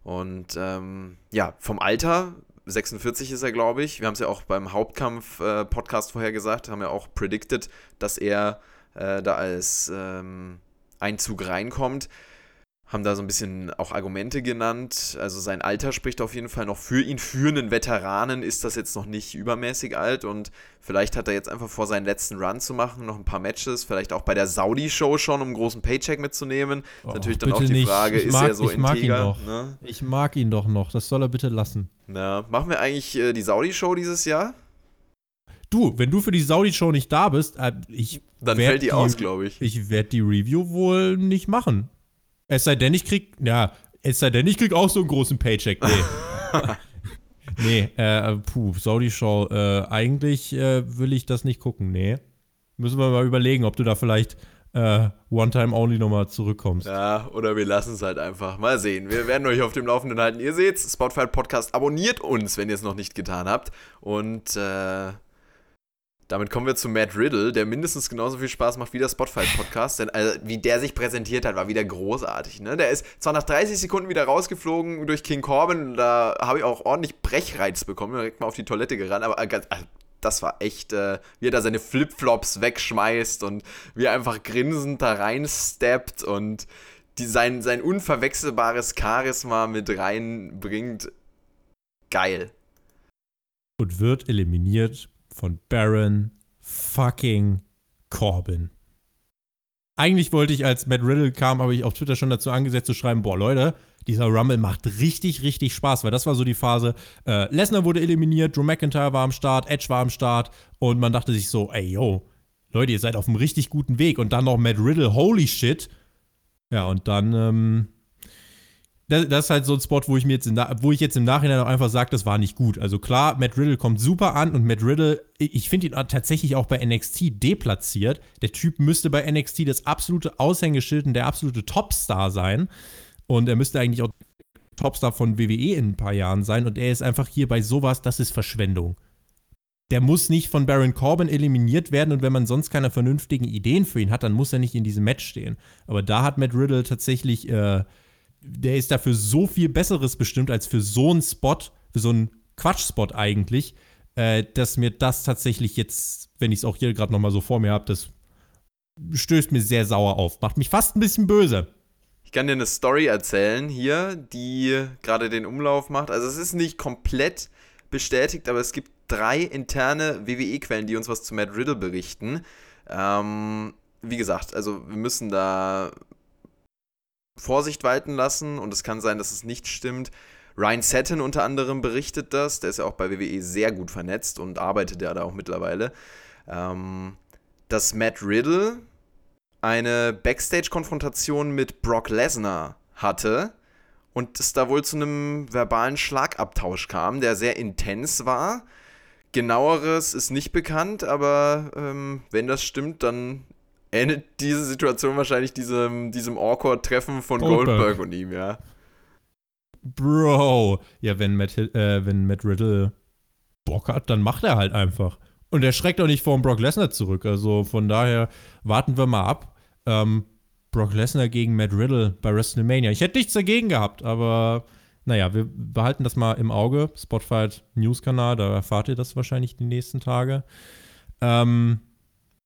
Und ähm, ja, vom Alter, 46 ist er, glaube ich. Wir haben es ja auch beim Hauptkampf-Podcast vorher gesagt, haben ja auch predicted, dass er äh, da als ähm, Einzug reinkommt. Haben da so ein bisschen auch Argumente genannt. Also sein Alter spricht auf jeden Fall noch für ihn. Für einen Veteranen ist das jetzt noch nicht übermäßig alt und vielleicht hat er jetzt einfach vor, seinen letzten Run zu machen, noch ein paar Matches, vielleicht auch bei der Saudi-Show schon, um einen großen Paycheck mitzunehmen. Ist
Oh,
natürlich dann auch die
nicht.
Frage,
Ich
ist
mag-
er so
ich mag ihn
integer?
doch.
Ne?
Ich mag ihn doch noch, das soll er bitte lassen.
Ja, machen wir eigentlich äh, die Saudi-Show dieses Jahr?
Du, wenn du für die Saudi-Show nicht da bist, äh, ich
Dann fällt die aus, glaube ich.
Ich werde die Review wohl nicht machen. Es sei denn, ich krieg, ja, es sei denn, ich krieg auch so einen großen Paycheck. Nee. nee, äh, puh, Saudi-Show, äh, eigentlich äh, will ich das nicht gucken, nee. Müssen wir mal überlegen, ob du da vielleicht äh, One-Time-Only nochmal zurückkommst.
Ja, oder wir lassen es halt einfach. Mal sehen. Wir werden euch auf dem Laufenden halten. Ihr seht, Spotify Podcast abonniert uns, wenn ihr es noch nicht getan habt. Und äh, damit kommen wir zu Matt Riddle, der mindestens genauso viel Spaß macht wie der Spotify Podcast. Denn also, wie der sich präsentiert hat, war wieder großartig. Ne? Der ist zwar nach 30 Sekunden wieder rausgeflogen durch King Corbin. Da habe ich auch ordentlich Brechreiz bekommen. Direkt mal auf die Toilette gerannt. Aber äh, äh, das war echt, äh, wie er da seine Flipflops wegschmeißt und wie er einfach grinsend da reinsteppt und die, sein, sein unverwechselbares Charisma mit reinbringt. Geil.
Und wird eliminiert von Baron fucking Corbin. Eigentlich wollte ich, als Matt Riddle kam, habe ich auf Twitter schon dazu angesetzt zu schreiben, boah Leute, dieser Rumble macht richtig, richtig Spaß, weil das war so die Phase, äh, Lesnar wurde eliminiert, Drew McIntyre war am Start, Edge war am Start und man dachte sich so, ey yo, Leute, ihr seid auf einem richtig guten Weg und dann noch Matt Riddle, holy shit. Ja, und dann, ähm, das, das ist halt so ein Spot, wo ich mir jetzt, im wo ich jetzt im Nachhinein auch einfach sage, das war nicht gut. Also klar, Matt Riddle kommt super an und Matt Riddle, ich ich finde ihn tatsächlich auch bei NXT deplatziert. Der Typ müsste bei NXT das absolute Aushängeschild und der absolute Topstar sein. Und er müsste eigentlich auch Topstar von WWE in ein paar Jahren sein. Und er ist einfach hier bei sowas, das ist Verschwendung. Der muss nicht von Baron Corbin eliminiert werden und wenn man sonst keine vernünftigen Ideen für ihn hat, dann muss er nicht in diesem Match stehen. Aber da hat Matt Riddle tatsächlich äh, der ist dafür so viel Besseres bestimmt als für so einen Spot, für so einen Quatschspot eigentlich, äh, dass mir das tatsächlich jetzt, wenn ich es auch hier gerade nochmal so vor mir habe, das stößt mir sehr sauer auf. Macht mich fast ein bisschen böse.
Ich kann dir eine Story erzählen hier, die gerade den Umlauf macht. Also es ist nicht komplett bestätigt, aber es gibt drei interne WWE-Quellen, die uns was zu Matt Riddle berichten. Ähm, wie gesagt, also wir müssen da Vorsicht walten lassen und es kann sein, dass es nicht stimmt. Ryan Satin unter anderem berichtet das, der ist ja auch bei WWE sehr gut vernetzt und arbeitet ja da auch mittlerweile, ähm, dass Matt Riddle eine Backstage-Konfrontation mit Brock Lesnar hatte und es da wohl zu einem verbalen Schlagabtausch kam, der sehr intens war. Genaueres ist nicht bekannt, aber ähm, wenn das stimmt, dann endet diese Situation wahrscheinlich diesem, diesem Awkward-Treffen von Goldberg.
Goldberg.
und ihm, ja.
Bro. Ja, wenn Matt, äh, wenn Matt Riddle Bock hat, dann macht er halt einfach. Und er schreckt auch nicht vor Brock Lesnar zurück. Also von daher warten wir mal ab. Ähm, Brock Lesnar gegen Matt Riddle bei WrestleMania. Ich hätte nichts dagegen gehabt, aber naja, wir behalten das mal im Auge. Spotfight News-Kanal, da erfahrt ihr das wahrscheinlich die nächsten Tage. Ähm,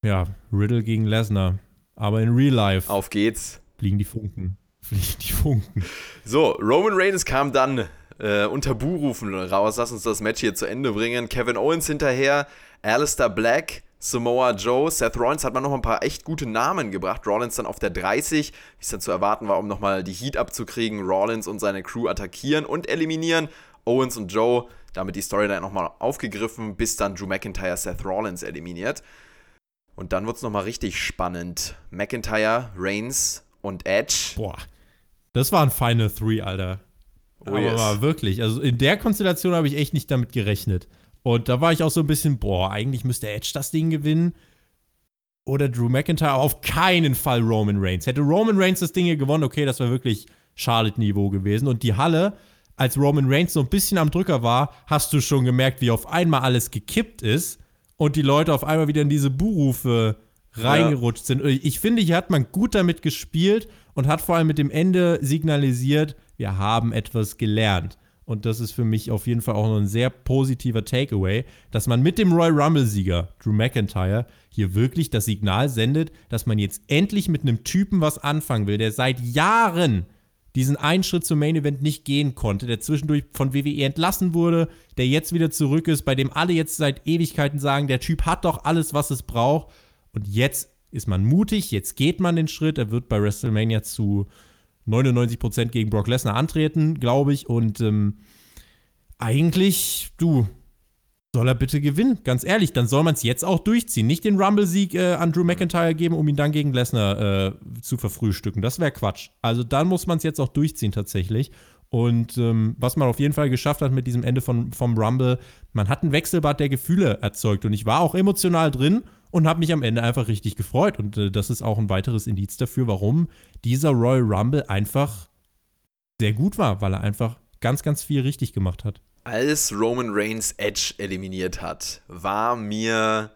ja, Riddle gegen Lesnar. Aber in Real Life.
Auf geht's.
Fliegen die Funken. Fliegen die Funken.
So, Roman Reigns kam dann äh, unter Buhrufen raus. Lass uns das Match hier zu Ende bringen. Kevin Owens hinterher, Alistair Black, Samoa Joe, Seth Rollins hat man noch ein paar echt gute Namen gebracht. Rollins dann auf der 30, wie es dann zu erwarten war, um nochmal die Heat abzukriegen. Rollins und seine Crew attackieren und eliminieren. Owens und Joe, damit die Storyline nochmal aufgegriffen, bis dann Drew McIntyre Seth Rollins eliminiert. Und dann wird es nochmal richtig spannend. McIntyre, Reigns und Edge.
Boah, das war ein Final Three, Alter. Oh, Aber yes. wirklich, also in der Konstellation habe ich echt nicht damit gerechnet. Und da war ich auch so ein bisschen, boah, eigentlich müsste Edge das Ding gewinnen. Oder Drew McIntyre, auf keinen Fall Roman Reigns. Hätte Roman Reigns das Ding hier gewonnen, okay, das wäre wirklich Charlotte-Niveau gewesen. Und die Halle, als Roman Reigns so ein bisschen am Drücker war, hast du schon gemerkt, wie auf einmal alles gekippt ist und die Leute auf einmal wieder in diese Buhrufe reingerutscht sind. Ich finde, hier hat man gut damit gespielt und hat vor allem mit dem Ende signalisiert, wir haben etwas gelernt. Und das ist für mich auf jeden Fall auch noch ein sehr positiver Takeaway, dass man mit dem Royal Rumble-Sieger Drew McIntyre hier wirklich das Signal sendet, dass man jetzt endlich mit einem Typen was anfangen will, der seit Jahren diesen einen Schritt zum Main Event nicht gehen konnte, der zwischendurch von WWE entlassen wurde, der jetzt wieder zurück ist, bei dem alle jetzt seit Ewigkeiten sagen, der Typ hat doch alles, was es braucht. Und jetzt ist man mutig, jetzt geht man den Schritt. Er wird bei WrestleMania zu 99% gegen Brock Lesnar antreten, glaube ich. Und ähm, eigentlich, du, soll er bitte gewinnen. Ganz ehrlich, dann soll man es jetzt auch durchziehen. Nicht den Rumble-Sieg äh, an Drew McIntyre geben, um ihn dann gegen Lesnar äh, zu verfrühstücken. Das wäre Quatsch. Also dann muss man es jetzt auch durchziehen tatsächlich. Und ähm, was man auf jeden Fall geschafft hat mit diesem Ende von, vom Rumble, man hat ein Wechselbad der Gefühle erzeugt. Und ich war auch emotional drin und habe mich am Ende einfach richtig gefreut. Und äh, das ist auch ein weiteres Indiz dafür, warum dieser Royal Rumble einfach sehr gut war, weil er einfach ganz, ganz viel richtig gemacht hat.
Als Roman Reigns Edge eliminiert hat, war mir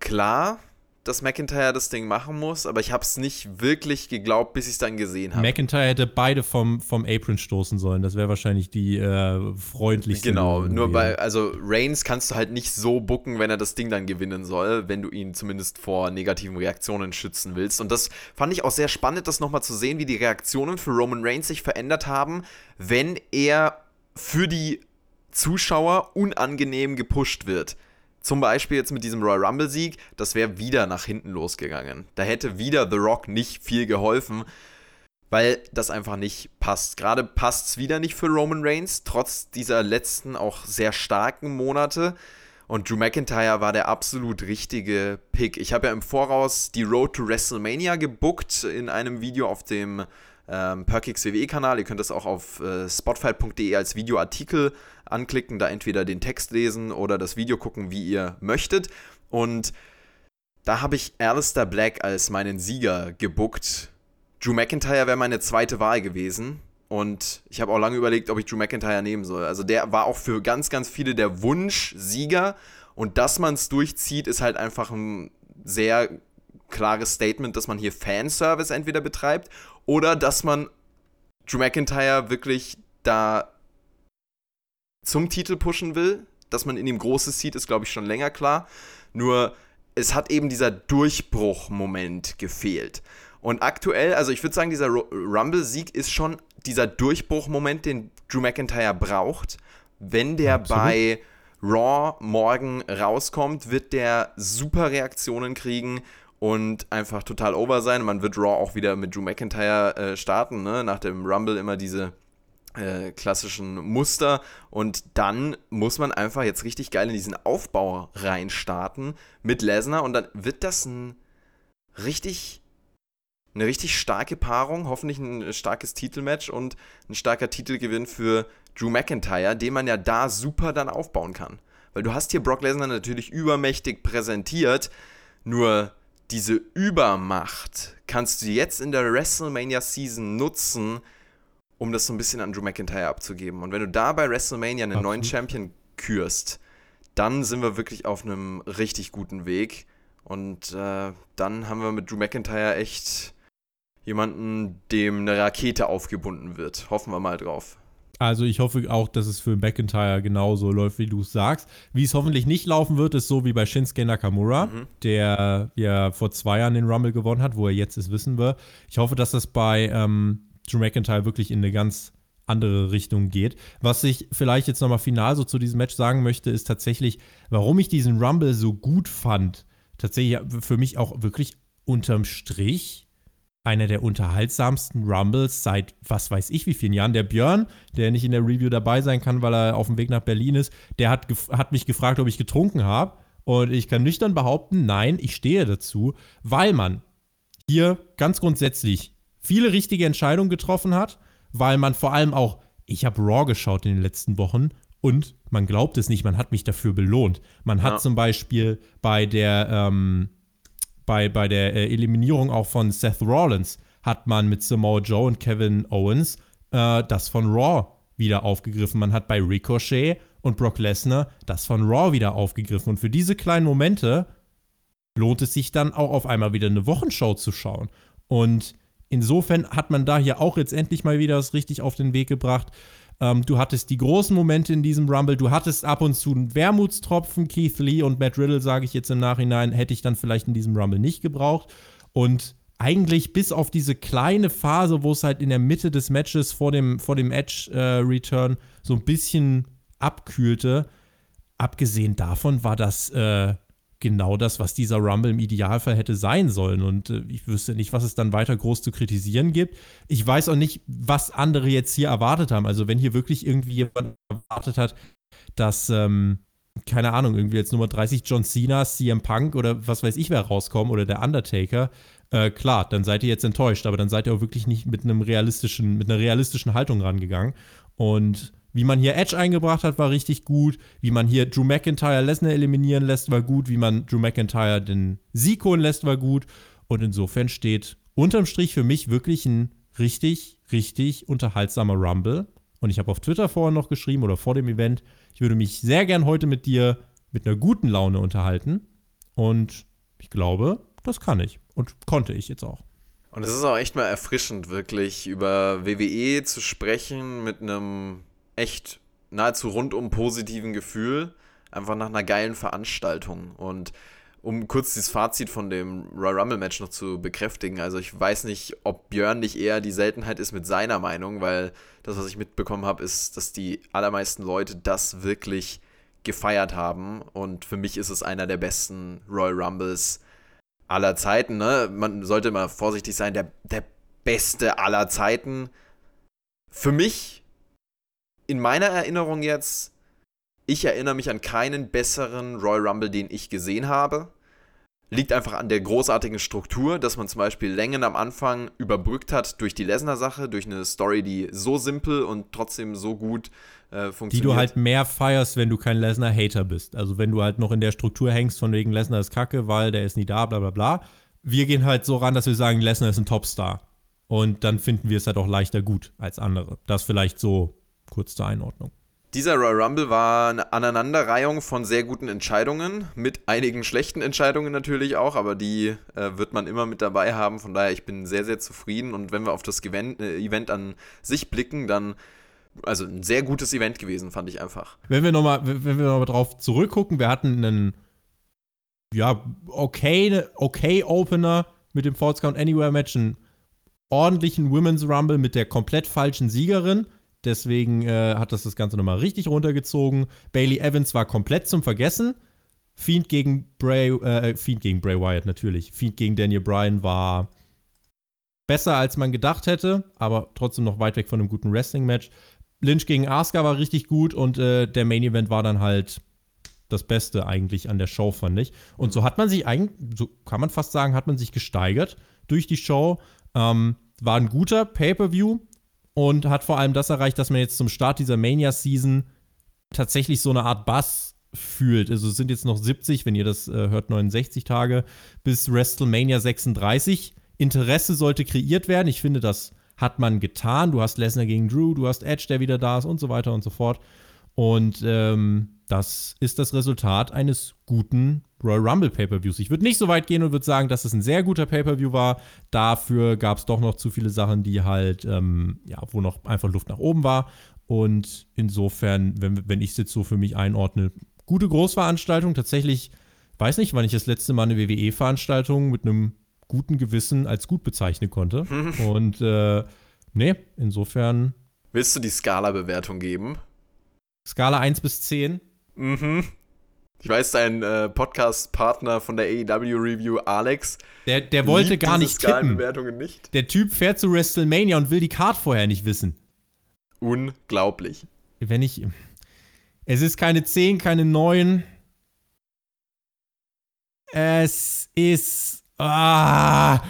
klar, dass McIntyre das Ding machen muss, aber ich habe es nicht wirklich geglaubt, bis ich es dann gesehen habe.
McIntyre hätte beide vom, vom Apron stoßen sollen. Das wäre wahrscheinlich die äh, freundlichste.
Genau, nur bei, also Reigns kannst du halt nicht so bucken, wenn er das Ding dann gewinnen soll, wenn du ihn zumindest vor negativen Reaktionen schützen willst. Und das fand ich auch sehr spannend, das nochmal zu sehen, wie die Reaktionen für Roman Reigns sich verändert haben, wenn er für die Zuschauer unangenehm gepusht wird. Zum Beispiel jetzt mit diesem Royal Rumble-Sieg, das wäre wieder nach hinten losgegangen. Da hätte wieder The Rock nicht viel geholfen, weil das einfach nicht passt. Gerade passt es wieder nicht für Roman Reigns, trotz dieser letzten auch sehr starken Monate. Und Drew McIntyre war der absolut richtige Pick. Ich habe ja im Voraus die Road to WrestleMania gebuckt in einem Video auf dem ähm, Perkix WWE-Kanal. Ihr könnt das auch auf äh, spotfight.de als Videoartikel anklicken, da entweder den Text lesen oder das Video gucken, wie ihr möchtet. Und da habe ich Alistair Black als meinen Sieger gebuckt. Drew McIntyre wäre meine zweite Wahl gewesen. Und ich habe auch lange überlegt, ob ich Drew McIntyre nehmen soll. Also der war auch für ganz, ganz viele der Wunsch-Sieger. Und dass man es durchzieht, ist halt einfach ein sehr klares Statement, dass man hier Fanservice entweder betreibt oder dass man Drew McIntyre wirklich da zum Titel pushen will. Dass man in ihm Großes sieht, ist, glaube ich, schon länger klar. Nur es hat eben dieser Durchbruchmoment gefehlt. Und aktuell, also ich würde sagen, dieser Rumble-Sieg ist schon dieser Durchbruchmoment, den Drew McIntyre braucht. Wenn der Absolut. bei Raw morgen rauskommt, wird der super Reaktionen kriegen und einfach total over sein. Man wird Raw auch wieder mit Drew McIntyre äh, starten, ne? nach dem Rumble immer diese äh, klassischen Muster und dann muss man einfach jetzt richtig geil in diesen Aufbau reinstarten mit Lesnar und dann wird das ein richtig eine richtig starke Paarung, hoffentlich ein starkes Titelmatch und ein starker Titelgewinn für Drew McIntyre, den man ja da super dann aufbauen kann. Weil du hast hier Brock Lesnar natürlich übermächtig präsentiert, nur diese Übermacht kannst du jetzt in der WrestleMania Season nutzen, um das so ein bisschen an Drew McIntyre abzugeben. Und wenn du da bei WrestleMania einen Absolut. neuen Champion kürst, dann sind wir wirklich auf einem richtig guten Weg. Und äh, dann haben wir mit Drew McIntyre echt jemanden, dem eine Rakete aufgebunden wird. Hoffen wir mal drauf.
Also ich hoffe auch, dass es für McIntyre genauso läuft, wie du es sagst. Wie es hoffentlich nicht laufen wird, ist so wie bei Shinsuke Nakamura, mhm. der ja vor zwei Jahren den Rumble gewonnen hat, wo er jetzt ist, wissen wir. Ich hoffe, dass das bei ähm, Drew McIntyre wirklich in eine ganz andere Richtung geht. Was ich vielleicht jetzt nochmal final so zu diesem Match sagen möchte, ist tatsächlich, warum ich diesen Rumble so gut fand. Tatsächlich für mich auch wirklich unterm Strich einer der unterhaltsamsten Rumbles seit was weiß ich wie vielen Jahren. Der Björn, der nicht in der Review dabei sein kann, weil er auf dem Weg nach Berlin ist, der hat, hat mich gefragt, ob ich getrunken habe. Und ich kann nüchtern behaupten, nein, ich stehe dazu, weil man hier ganz grundsätzlich viele richtige Entscheidungen getroffen hat, weil man vor allem auch, ich habe Raw geschaut in den letzten Wochen und man glaubt es nicht, man hat mich dafür belohnt. Man hat ja. zum Beispiel bei der, ähm, bei, bei der äh, Eliminierung auch von Seth Rollins hat man mit Samoa Joe und Kevin Owens äh, das von Raw wieder aufgegriffen. Man hat bei Ricochet und Brock Lesnar das von Raw wieder aufgegriffen. Und für diese kleinen Momente lohnt es sich dann auch auf einmal wieder eine Wochenshow zu schauen. Und insofern hat man da hier auch jetzt endlich mal wieder das richtig auf den Weg gebracht. Ähm, du hattest die großen Momente in diesem Rumble, du hattest ab und zu einen Wermutstropfen. Keith Lee und Matt Riddle, sage ich jetzt im Nachhinein, hätte ich dann vielleicht in diesem Rumble nicht gebraucht. Und eigentlich bis auf diese kleine Phase, wo es halt in der Mitte des Matches vor dem, vor dem Edge-Return äh, so ein bisschen abkühlte, abgesehen davon war das äh, genau das, was dieser Rumble im Idealfall hätte sein sollen. Und äh, ich wüsste nicht, was es dann weiter groß zu kritisieren gibt. Ich weiß auch nicht, was andere jetzt hier erwartet haben. Also wenn hier wirklich irgendwie jemand erwartet hat, dass, ähm, keine Ahnung, irgendwie jetzt Nummer 30 John Cena, CM Punk oder was weiß ich wer rauskommen oder der Undertaker, äh, klar, dann seid ihr jetzt enttäuscht, aber dann seid ihr auch wirklich nicht mit einem realistischen, mit einer realistischen Haltung rangegangen. Und wie man hier Edge eingebracht hat, war richtig gut. Wie man hier Drew McIntyre Lesnar eliminieren lässt, war gut. Wie man Drew McIntyre den Sieg holen lässt, war gut. Und insofern steht unterm Strich für mich wirklich ein richtig, richtig unterhaltsamer Rumble. Und ich habe auf Twitter vorher noch geschrieben oder vor dem Event, ich würde mich sehr gern heute mit dir mit einer guten Laune unterhalten. Und ich glaube, das kann ich. Und konnte ich jetzt auch.
Und es ist auch echt mal erfrischend, wirklich über WWE zu sprechen mit einem echt nahezu rundum positiven Gefühl, einfach nach einer geilen Veranstaltung. Und um kurz dieses Fazit von dem Royal Rumble Match noch zu bekräftigen, also ich weiß nicht, ob Björn nicht eher die Seltenheit ist mit seiner Meinung, weil das, was ich mitbekommen habe, ist, dass die allermeisten Leute das wirklich gefeiert haben. Und für mich ist es einer der besten Royal Rumbles aller Zeiten. Ne? Man sollte mal vorsichtig sein, der, der beste aller Zeiten. Für mich in meiner Erinnerung jetzt, ich erinnere mich an keinen besseren Royal Rumble, den ich gesehen habe. Liegt einfach an der großartigen Struktur, dass man zum Beispiel Längen am Anfang überbrückt hat durch die Lesnar-Sache, durch eine Story, die so simpel und trotzdem so gut äh, funktioniert.
Die du halt mehr feierst, wenn du kein Lesnar-Hater bist. Also wenn du halt noch in der Struktur hängst, von wegen Lesnar ist kacke, weil der ist nie da, bla bla bla. Wir gehen halt so ran, dass wir sagen, Lesnar ist ein Topstar. Und dann finden wir es halt auch leichter gut als andere. Das vielleicht so kurz zur Einordnung.
Dieser Royal Rumble war eine Aneinanderreihung von sehr guten Entscheidungen, mit einigen schlechten Entscheidungen natürlich auch, aber die äh, wird man immer mit dabei haben. Von daher, ich bin sehr, sehr zufrieden. Und wenn wir auf das Event, äh, Event an sich blicken, dann also ein sehr gutes Event gewesen, fand ich einfach.
Wenn wir nochmal, wenn wir nochmal drauf zurückgucken, wir hatten einen ja, okay, okay Opener mit dem Falls Count Anywhere Match, einen ordentlichen Women's Rumble mit der komplett falschen Siegerin. Deswegen äh, hat das das Ganze nochmal richtig runtergezogen. Bailey Evans war komplett zum Vergessen. Fiend gegen Bray, äh, Fiend gegen Bray Wyatt natürlich. Fiend gegen Daniel Bryan war besser, als man gedacht hätte, aber trotzdem noch weit weg von einem guten Wrestling-Match. Lynch gegen Asuka war richtig gut und äh, der Main Event war dann halt das Beste eigentlich an der Show, fand ich. Und so hat man sich eigentlich, so kann man fast sagen, hat man sich gesteigert durch die Show. Ähm, war ein guter Pay-Per-View, und hat vor allem das erreicht, dass man jetzt zum Start dieser Mania-Season tatsächlich so eine Art Bass fühlt. Also es sind jetzt noch 70, wenn ihr das äh, hört, 69 Tage bis WrestleMania 36. Interesse sollte kreiert werden. Ich finde, das hat man getan. Du hast Lesnar gegen Drew, du hast Edge, der wieder da ist und so weiter und so fort. Und ähm, das ist das Resultat eines guten Royal Rumble Pay-Per-Views. Ich würde nicht so weit gehen und würde sagen, dass es ein sehr guter Pay-Per-View war. Dafür gab es doch noch zu viele Sachen, die halt, ähm, ja, wo noch einfach Luft nach oben war. Und insofern, wenn, wenn ich es jetzt so für mich einordne, gute Großveranstaltung. Tatsächlich, weiß nicht, wann ich das letzte Mal eine WWE-Veranstaltung mit einem guten Gewissen als gut bezeichnen konnte. Und äh, nee, insofern.
Willst du die Skala-Bewertung geben?
Skala 1 bis 10.
Mhm. Ich weiß, dein äh, Podcast-Partner von der AEW Review, Alex,
Der, der wollte
liebt
gar nicht tippen.
Nicht.
Der Typ fährt zu WrestleMania und will die Card vorher nicht wissen.
Unglaublich.
Wenn ich. Es ist keine 10, keine 9. Es ist. Ah.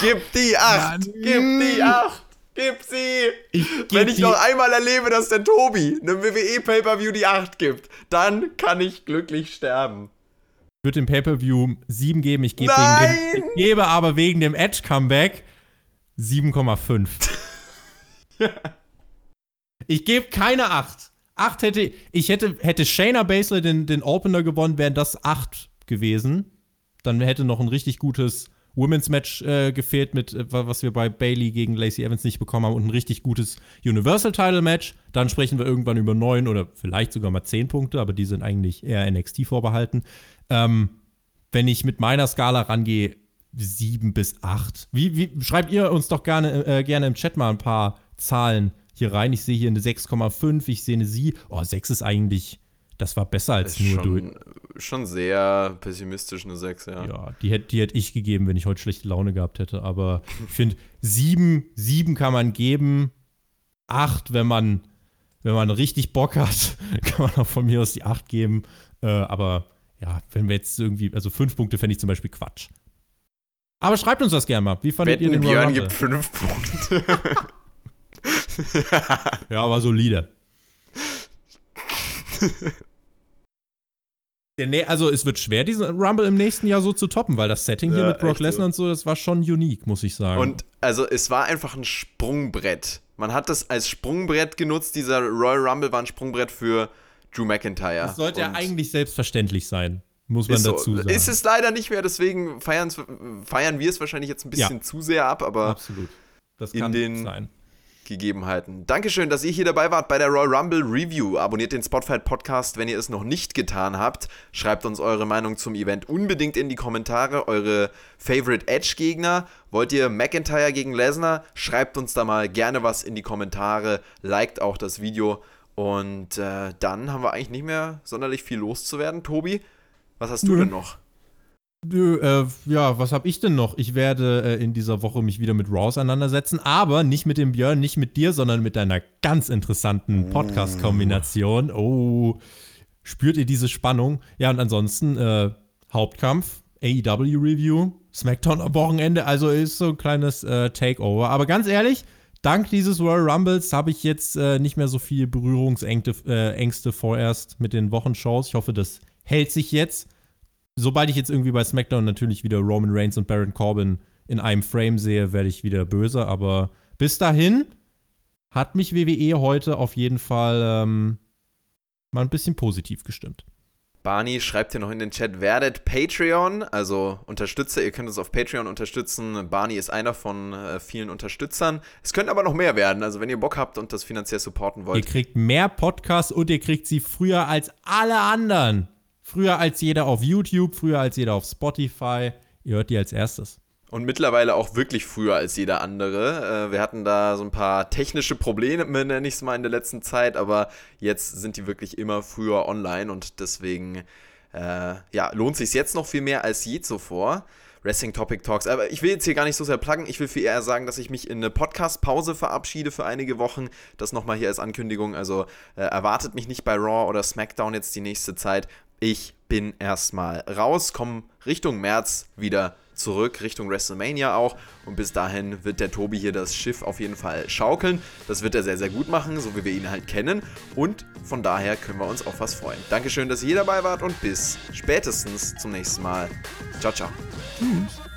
Gib die 8!
Mann.
Gib die 8! Gib sie!
Ich
Wenn
geb
ich
die-
noch einmal erlebe, dass der Tobi einem WWE-Pay-Per-View die 8 gibt, dann kann ich glücklich sterben.
Ich würde dem Pay-Per-View 7 geben. Ich gebe, dem, ich gebe aber wegen dem Edge-Comeback 7,5. ich gebe keine 8. 8 hätte. Ich hätte, hätte Shayna Baszler den, den Opener gewonnen, wären das 8 gewesen. Dann hätte noch ein richtig gutes Women's Match äh, gefehlt, mit, äh, was wir bei Bailey gegen Lacey Evans nicht bekommen haben, und ein richtig gutes Universal Title Match. Dann sprechen wir irgendwann über 9 oder vielleicht sogar mal 10 Punkte, aber die sind eigentlich eher NXT vorbehalten. Ähm, wenn ich mit meiner Skala rangehe, 7 bis 8. Wie, wie, schreibt ihr uns doch gerne, äh, gerne im Chat mal ein paar Zahlen hier rein. Ich sehe hier eine 6,5, ich sehe eine Sie. Oh, 6 ist eigentlich, das war besser als nur durch.
Schon, schon sehr pessimistisch, eine 6, ja.
Ja, die hätte die hätt ich gegeben, wenn ich heute schlechte Laune gehabt hätte. Aber ich finde, 7, 7 kann man geben. 8, wenn man, wenn man richtig Bock hat, kann man auch von mir aus die 8 geben. Äh, aber ja, wenn wir jetzt irgendwie, also 5 Punkte fände ich zum Beispiel Quatsch. Aber schreibt uns das gerne mal. Wie fandet ihr
Wetten,
den
Björn
Rumble?
gibt 5 Punkte.
Ja, aber solide. Nee, also es wird schwer, diesen Rumble im nächsten Jahr so zu toppen, weil das Setting hier
Ja,
mit Brock
echt so.
Lesnar und so, das war schon unique, muss ich sagen.
Und also es war einfach ein Sprungbrett. Man hat das als Sprungbrett genutzt. Dieser Royal Rumble war ein Sprungbrett für Drew McIntyre.
das sollte ja eigentlich selbstverständlich sein, muss man
so.
dazu sagen.
ist es leider nicht mehr, deswegen feiern wir es wahrscheinlich jetzt ein bisschen
Ja.
zu sehr ab, aber
Absolut. Das
in
kann
den-
sein.
Gegebenheiten. Dankeschön, dass ihr hier dabei wart bei der Royal Rumble Review. Abonniert den Spotfight Podcast, wenn ihr es noch nicht getan habt. Schreibt uns eure Meinung zum Event unbedingt in die Kommentare. Eure Favorite Edge Gegner. Wollt ihr McIntyre gegen Lesnar? Schreibt uns da mal gerne was in die Kommentare. Liked auch das Video. Und äh, dann haben wir eigentlich nicht mehr sonderlich viel loszuwerden. Tobi, was hast du
Nö.
denn noch?
Nö, äh, ja, was hab ich denn noch? Ich werde äh, in dieser Woche mich wieder mit Raw auseinandersetzen, aber nicht mit dem Björn, nicht mit dir, sondern mit einer ganz interessanten Podcast-Kombination. Oh, spürt ihr diese Spannung? Ja, und ansonsten äh, Hauptkampf, AEW-Review, SmackDown am Wochenende, also ist so ein kleines äh, Takeover. Aber ganz ehrlich, dank dieses Royal Rumbles habe ich jetzt äh, nicht mehr so viel Berührungsängste äh, vorerst mit den Wochenshows. Ich hoffe, das hält sich jetzt sobald ich jetzt irgendwie bei SmackDown natürlich wieder Roman Reigns und Baron Corbin in einem Frame sehe, werde ich wieder böse. Aber bis dahin hat mich WWE heute auf jeden Fall ähm, mal ein bisschen positiv gestimmt.
Barney schreibt hier noch in den Chat, werdet Patreon, also Unterstützer, ihr könnt uns auf Patreon unterstützen. Barney ist einer von äh, vielen Unterstützern. Es könnte aber noch mehr werden, also wenn ihr Bock habt und das finanziell supporten
Ihr
wollt.
kriegt mehr Podcasts und ihr kriegt sie früher als alle anderen. Früher als jeder auf YouTube, früher als jeder auf Spotify. Ihr hört die als erstes.
Und mittlerweile auch wirklich früher als jeder andere. Äh, wir hatten da so ein paar technische Probleme, nenne ich es mal, in der letzten Zeit, aber jetzt sind die wirklich immer früher online und deswegen äh, ja, lohnt sich jetzt noch viel mehr als je zuvor. Wrestling Topic Talks. Aber ich will jetzt hier gar nicht so sehr pluggen. Ich will viel eher sagen, dass ich mich in eine Podcast-Pause verabschiede für einige Wochen. Das nochmal hier als Ankündigung. Also äh, erwartet mich nicht bei Raw oder SmackDown jetzt die nächste Zeit. Ich bin erstmal raus, komme Richtung März wieder zurück, Richtung WrestleMania auch. Und bis dahin wird der Tobi hier das Schiff auf jeden Fall schaukeln. Das wird er sehr, sehr gut machen, so wie wir ihn halt kennen. Und von daher können wir uns auf was freuen. Dankeschön, dass ihr dabei wart und bis spätestens zum nächsten Mal. Ciao, ciao.
Tschüss.